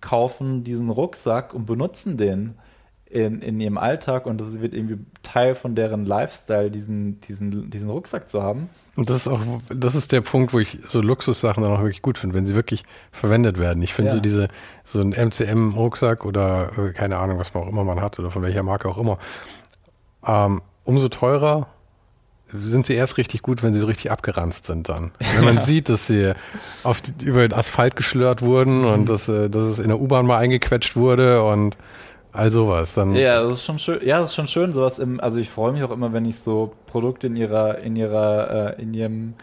kaufen diesen Rucksack und benutzen den in, in ihrem Alltag und das wird irgendwie Teil von deren Lifestyle, diesen, diesen, diesen Rucksack zu haben. Und das ist auch, das ist der Punkt, wo ich so Luxussachen dann auch wirklich gut finde, wenn sie wirklich verwendet werden. Ich finde ja. so diese, so ein MCM-Rucksack oder äh, keine Ahnung, was man auch immer man hat oder von welcher Marke auch immer, ähm, umso teurer sind sie erst richtig gut, wenn sie so richtig abgeranzt sind dann. Wenn man sieht, dass sie auf über den Asphalt geschlört wurden und mhm. dass, äh, dass es in der U-Bahn mal eingequetscht wurde und all sowas. Dann ja, das ist schon schön. Ja, das ist schon schön. Sowas im, also ich freue mich auch immer, wenn ich so Produkte in ihrer, in ihrer, äh, in ihrem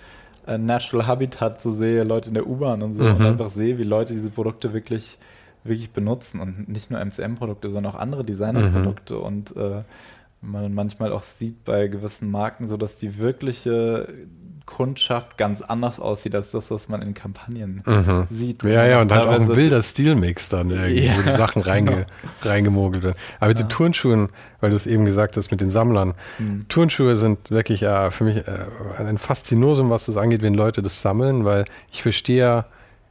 äh, Natural Habitat so sehe, Leute in der U-Bahn und so mhm. und einfach sehe, wie Leute diese Produkte wirklich, wirklich benutzen und nicht nur MCM-Produkte, sondern auch andere Designer-Produkte mhm. und äh, man manchmal auch sieht bei gewissen Marken, so dass die wirkliche Kundschaft ganz anders aussieht als das, was man in Kampagnen mhm. sieht. Ja, ja, und halt auch ein wilder Stilmix dann irgendwie, ja, wo die Sachen reinge, genau. reingemogelt werden. Aber mit ja. den Turnschuhen, weil du es eben gesagt hast, mit den Sammlern, mhm. Turnschuhe sind wirklich äh, für mich äh, ein Faszinosum, was das angeht, wenn Leute das sammeln, weil ich verstehe ja,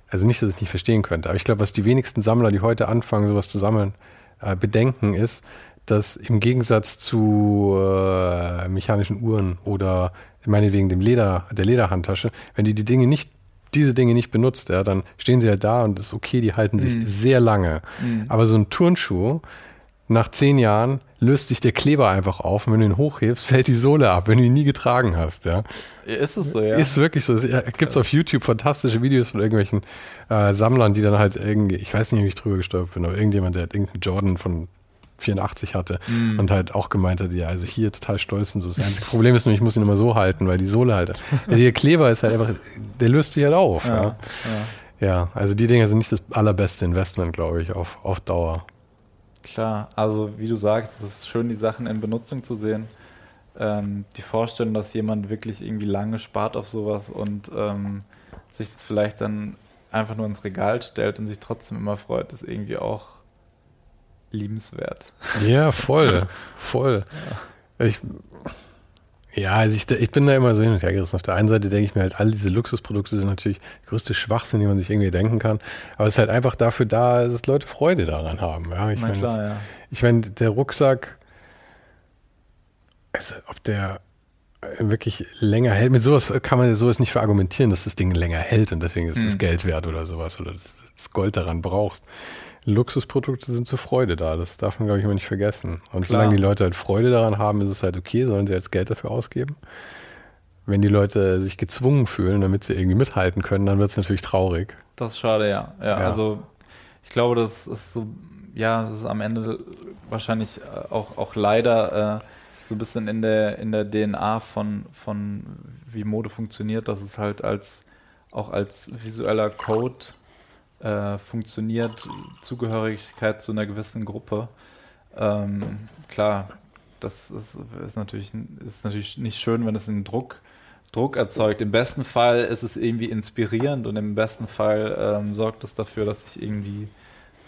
also nicht, dass ich nicht verstehen könnte, aber ich glaube, was die wenigsten Sammler, die heute anfangen, sowas zu sammeln, äh, bedenken, ist, dass im Gegensatz zu äh, mechanischen Uhren oder meinetwegen dem Leder, der Lederhandtasche, wenn die die Dinge nicht diese Dinge nicht benutzt, ja, dann stehen sie halt da und ist okay, die halten sich mm. sehr lange. Mm. Aber so ein Turnschuh, nach zehn Jahren löst sich der Kleber einfach auf und wenn du ihn hochhebst, fällt die Sohle ab, wenn du ihn nie getragen hast, ja. Ist es so, ja? Ist wirklich so. Es gibt es auf YouTube fantastische Videos von irgendwelchen äh, Sammlern, die dann halt irgendwie, ich weiß nicht, wie ich drüber gestolpert bin, aber irgendjemand, der hat irgendeinen Jordan von 84 hatte mm. und halt auch gemeint hat, ja, also hier total stolz und so. Das einzige Problem ist nur, ich muss ihn immer so halten, weil die Sohle halt, der Kleber ist halt einfach, der löst sich halt auf. Ja, ja. ja. ja also die Dinger sind nicht das allerbeste Investment, glaube ich, auf, auf Dauer. Klar, also wie du sagst, es ist schön, die Sachen in Benutzung zu sehen. Ähm, die Vorstellung, dass jemand wirklich irgendwie lange spart auf sowas und ähm, sich das vielleicht dann einfach nur ins Regal stellt und sich trotzdem immer freut, ist irgendwie auch liebenswert. Ja, voll, voll. Ja. Ich, ja, also ich, ich bin da immer so hin und her gerissen. Auf der einen Seite denke ich mir halt, all diese Luxusprodukte sind natürlich der größte Schwachsinn, den man sich irgendwie denken kann. Aber es ist halt einfach dafür da, dass Leute Freude daran haben. Ja, ich meine, ja. ich meine, der Rucksack, also ob der wirklich länger hält, mit sowas kann man sowas nicht verargumentieren, dass das Ding länger hält und deswegen ist es mhm. Geld wert oder sowas oder das Gold daran brauchst. Luxusprodukte sind zur Freude da. Das darf man, glaube ich, immer nicht vergessen. Und Klar. solange die Leute halt Freude daran haben, ist es halt okay, sollen sie jetzt Geld dafür ausgeben. Wenn die Leute sich gezwungen fühlen, damit sie irgendwie mithalten können, dann wird es natürlich traurig. Das ist schade, ja. ja. ja. Also ich glaube, das ist so, ja, das ist am Ende wahrscheinlich äh, auch, auch leider äh, so ein bisschen in der, in der DNA von, von wie Mode funktioniert, dass es halt als auch als visueller Code äh, funktioniert, Zugehörigkeit zu einer gewissen Gruppe. Ähm, klar, das ist, ist, natürlich, ist natürlich nicht schön, wenn es einen Druck, Druck erzeugt. Im besten Fall ist es irgendwie inspirierend und im besten Fall ähm, sorgt es dafür, dass sich irgendwie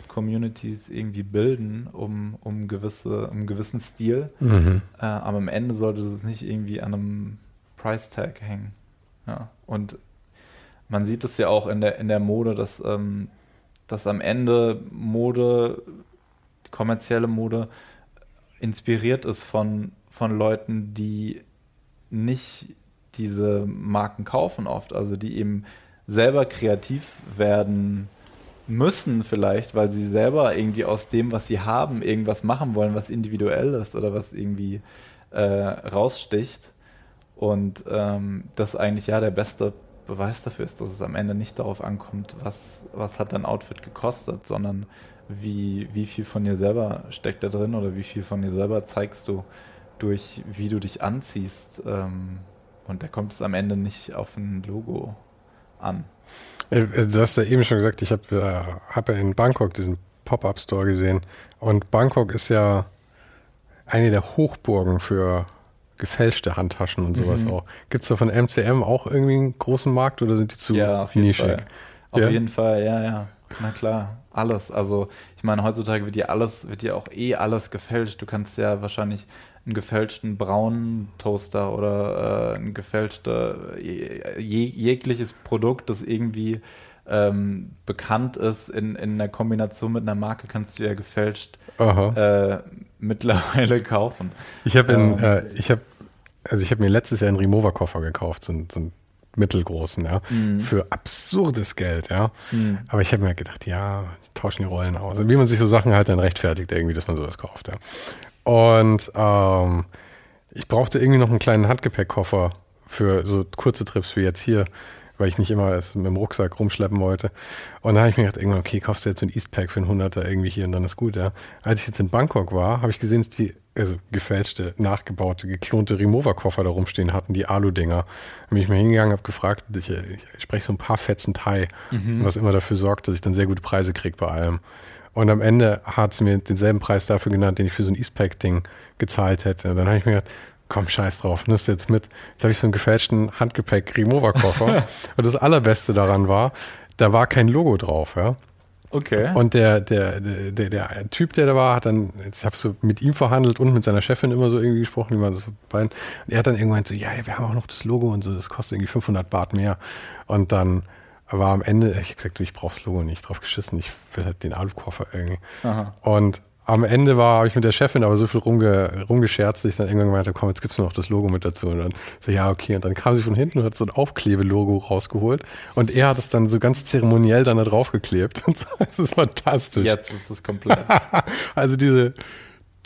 Communities irgendwie bilden, um, um, gewisse, um einen gewissen Stil. Mhm. Äh, aber am Ende sollte es nicht irgendwie an einem Price Tag hängen. Ja. Und man sieht es ja auch in der, in der Mode, dass, ähm, dass am Ende Mode, kommerzielle Mode, inspiriert ist von, von Leuten, die nicht diese Marken kaufen oft, also die eben selber kreativ werden müssen vielleicht, weil sie selber irgendwie aus dem, was sie haben, irgendwas machen wollen, was individuell ist oder was irgendwie äh, raussticht. Und ähm, das eigentlich ja der beste Beweis dafür ist, dass es am Ende nicht darauf ankommt, was, was hat dein Outfit gekostet, sondern wie, wie viel von dir selber steckt da drin oder wie viel von dir selber zeigst du durch, wie du dich anziehst. Ähm, und da kommt es am Ende nicht auf ein Logo an. Äh, äh, du hast ja eben schon gesagt, ich habe äh, hab ja in Bangkok diesen Pop-Up-Store gesehen. Und Bangkok ist ja eine der Hochburgen für gefälschte Handtaschen und sowas mhm. auch. Gibt es da von MCM auch irgendwie einen großen Markt oder sind die zu ja, auf jeden nischig? Fall. Auf ja? jeden Fall, ja, ja. Na klar, alles. Also ich meine, heutzutage wird dir alles, wird dir auch eh alles gefälscht. Du kannst ja wahrscheinlich einen gefälschten braunen Toaster oder äh, ein gefälschter je, jegliches Produkt, das irgendwie ähm, bekannt ist, in, in der Kombination mit einer Marke kannst du ja gefälscht äh, mittlerweile kaufen. Ich habe ähm, äh, ich habe also ich habe mir letztes Jahr einen Remover-Koffer gekauft, so, so einen mittelgroßen, ja, mhm. für absurdes Geld, ja. Mhm. Aber ich habe mir gedacht, ja, tauschen die Rollen aus. Wie man sich so Sachen halt dann rechtfertigt, irgendwie, dass man sowas kauft, ja. Und ähm, ich brauchte irgendwie noch einen kleinen Handgepäckkoffer für so kurze Trips wie jetzt hier, weil ich nicht immer es mit dem Rucksack rumschleppen wollte. Und da habe ich mir gedacht, irgendwann, okay, kaufst du jetzt so ein Eastpack für einen Hunderter irgendwie hier und dann ist gut, ja. Als ich jetzt in Bangkok war, habe ich gesehen, dass die also gefälschte, nachgebaute, geklonte Remover-Koffer da rumstehen hatten, die Alu-Dinger. Da bin ich mal hingegangen, habe gefragt, ich, ich spreche so ein paar Fetzen Thai, mhm. was immer dafür sorgt, dass ich dann sehr gute Preise kriege bei allem. Und am Ende hat es mir denselben Preis dafür genannt, den ich für so ein Eastpack-Ding gezahlt hätte. Und dann habe ich mir gedacht, komm, scheiß drauf, nimmst du jetzt mit. Jetzt habe ich so einen gefälschten Handgepäck-Remover-Koffer. und das Allerbeste daran war, da war kein Logo drauf, ja. Okay. Und der, der, der, der, Typ, der da war, hat dann, ich habe so mit ihm verhandelt und mit seiner Chefin immer so irgendwie gesprochen, die waren so beiden. Und er hat dann irgendwann so, ja, wir haben auch noch das Logo und so, das kostet irgendwie 500 Baht mehr. Und dann war am Ende, ich habe gesagt, du, ich brauche das Logo nicht, drauf geschissen, ich will halt den Alukoffer irgendwie. Aha. Und am Ende war, habe ich mit der Chefin aber so viel rumge, rumgescherzt, dass ich dann irgendwann meinte, komm, jetzt gibt's nur noch das Logo mit dazu. Und dann so, ja, okay. Und dann kam sie von hinten und hat so ein Aufklebelogo rausgeholt. Und er hat es dann so ganz zeremoniell dann da draufgeklebt. das ist fantastisch. Jetzt ist es komplett. also diese,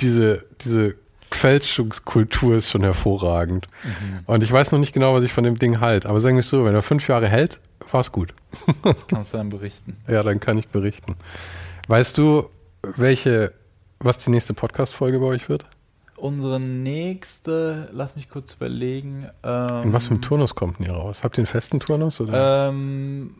diese, diese Fälschungskultur ist schon hervorragend. Mhm. Und ich weiß noch nicht genau, was ich von dem Ding halte. Aber sagen wir es so, wenn er fünf Jahre hält, war es gut. Kannst du dann berichten. Ja, dann kann ich berichten. Weißt du, welche was die nächste Podcast-Folge bei euch wird? Unsere nächste, lass mich kurz überlegen. Ähm, In was für ein Turnus kommt denn ihr raus? Habt ihr einen festen Turnus? Oder? Ähm,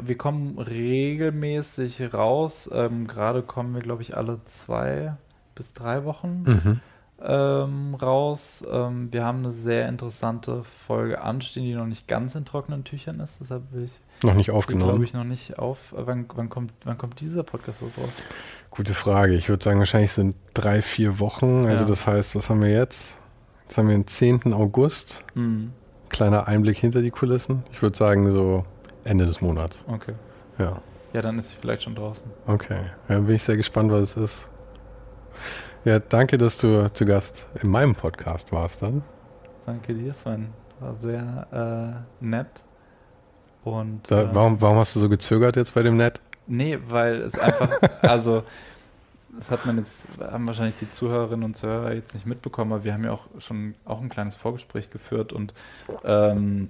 wir kommen regelmäßig raus. Ähm, Gerade kommen wir, glaube ich, alle zwei bis drei Wochen mhm. Ähm, raus. Ähm, wir haben eine sehr interessante Folge anstehen, die noch nicht ganz in trockenen Tüchern ist. Deshalb will ich. Noch nicht aufgenommen. glaube ich, noch nicht auf. Wann, wann, kommt, wann kommt dieser Podcast raus? Gute Frage. Ich würde sagen, wahrscheinlich sind drei, vier Wochen. Also ja. das heißt, was haben wir jetzt? Jetzt haben wir den 10. August. Mhm. Kleiner Einblick hinter die Kulissen. Ich würde sagen, so Ende des Monats. Okay. Ja. Ja, dann ist sie vielleicht schon draußen. Okay. Ja, bin ich sehr gespannt, was es ist. Ja, danke, dass du zu Gast in meinem Podcast warst dann. Danke dir, Sven. War sehr äh, nett. Und, da, äh, warum, warum hast du so gezögert jetzt bei dem Nett? Nee, weil es einfach, also das hat man jetzt, haben wahrscheinlich die Zuhörerinnen und Zuhörer jetzt nicht mitbekommen, aber wir haben ja auch schon auch ein kleines Vorgespräch geführt und ähm,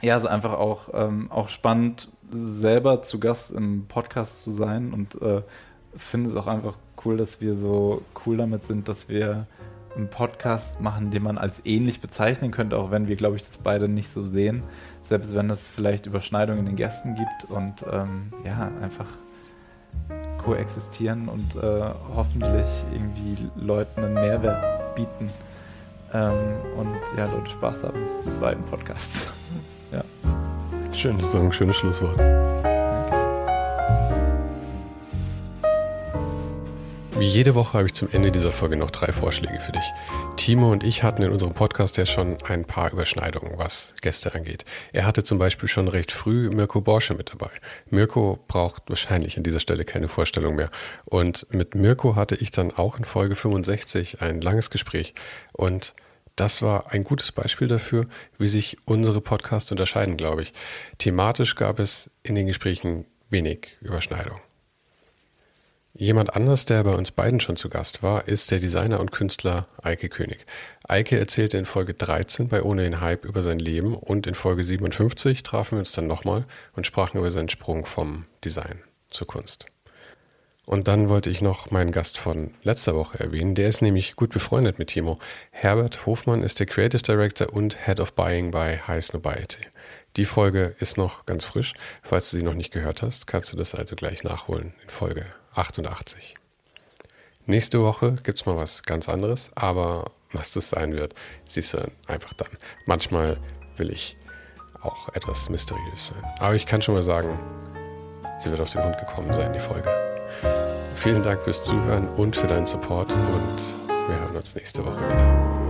ja, es ist einfach auch, ähm, auch spannend, selber zu Gast im Podcast zu sein und äh, finde es auch einfach cool, dass wir so cool damit sind, dass wir einen Podcast machen, den man als ähnlich bezeichnen könnte, auch wenn wir, glaube ich, das beide nicht so sehen selbst wenn es vielleicht Überschneidungen in den Gästen gibt und ähm, ja, einfach koexistieren und äh, hoffentlich irgendwie Leuten einen Mehrwert bieten ähm, und ja, Leute Spaß haben mit beiden Podcasts. ja. Schön, das ist doch ein schönes Schlusswort. Wie jede Woche habe ich zum Ende dieser Folge noch drei Vorschläge für dich. Timo und ich hatten in unserem Podcast ja schon ein paar Überschneidungen, was Gäste angeht. Er hatte zum Beispiel schon recht früh Mirko Borsche mit dabei. Mirko braucht wahrscheinlich an dieser Stelle keine Vorstellung mehr. Und mit Mirko hatte ich dann auch in Folge 65 ein langes Gespräch. Und das war ein gutes Beispiel dafür, wie sich unsere Podcasts unterscheiden, glaube ich. Thematisch gab es in den Gesprächen wenig Überschneidung. Jemand anders, der bei uns beiden schon zu Gast war, ist der Designer und Künstler Eike König. Eike erzählte in Folge 13 bei Ohne den Hype über sein Leben und in Folge 57 trafen wir uns dann nochmal und sprachen über seinen Sprung vom Design zur Kunst. Und dann wollte ich noch meinen Gast von letzter Woche erwähnen. Der ist nämlich gut befreundet mit Timo. Herbert Hofmann ist der Creative Director und Head of Buying bei High Snobiety. Die Folge ist noch ganz frisch. Falls du sie noch nicht gehört hast, kannst du das also gleich nachholen in Folge 88. Nächste Woche gibt es mal was ganz anderes, aber was das sein wird, siehst du einfach dann. Manchmal will ich auch etwas mysteriös sein. Aber ich kann schon mal sagen, sie wird auf den Hund gekommen sein, die Folge. Vielen Dank fürs Zuhören und für deinen Support und wir hören uns nächste Woche wieder.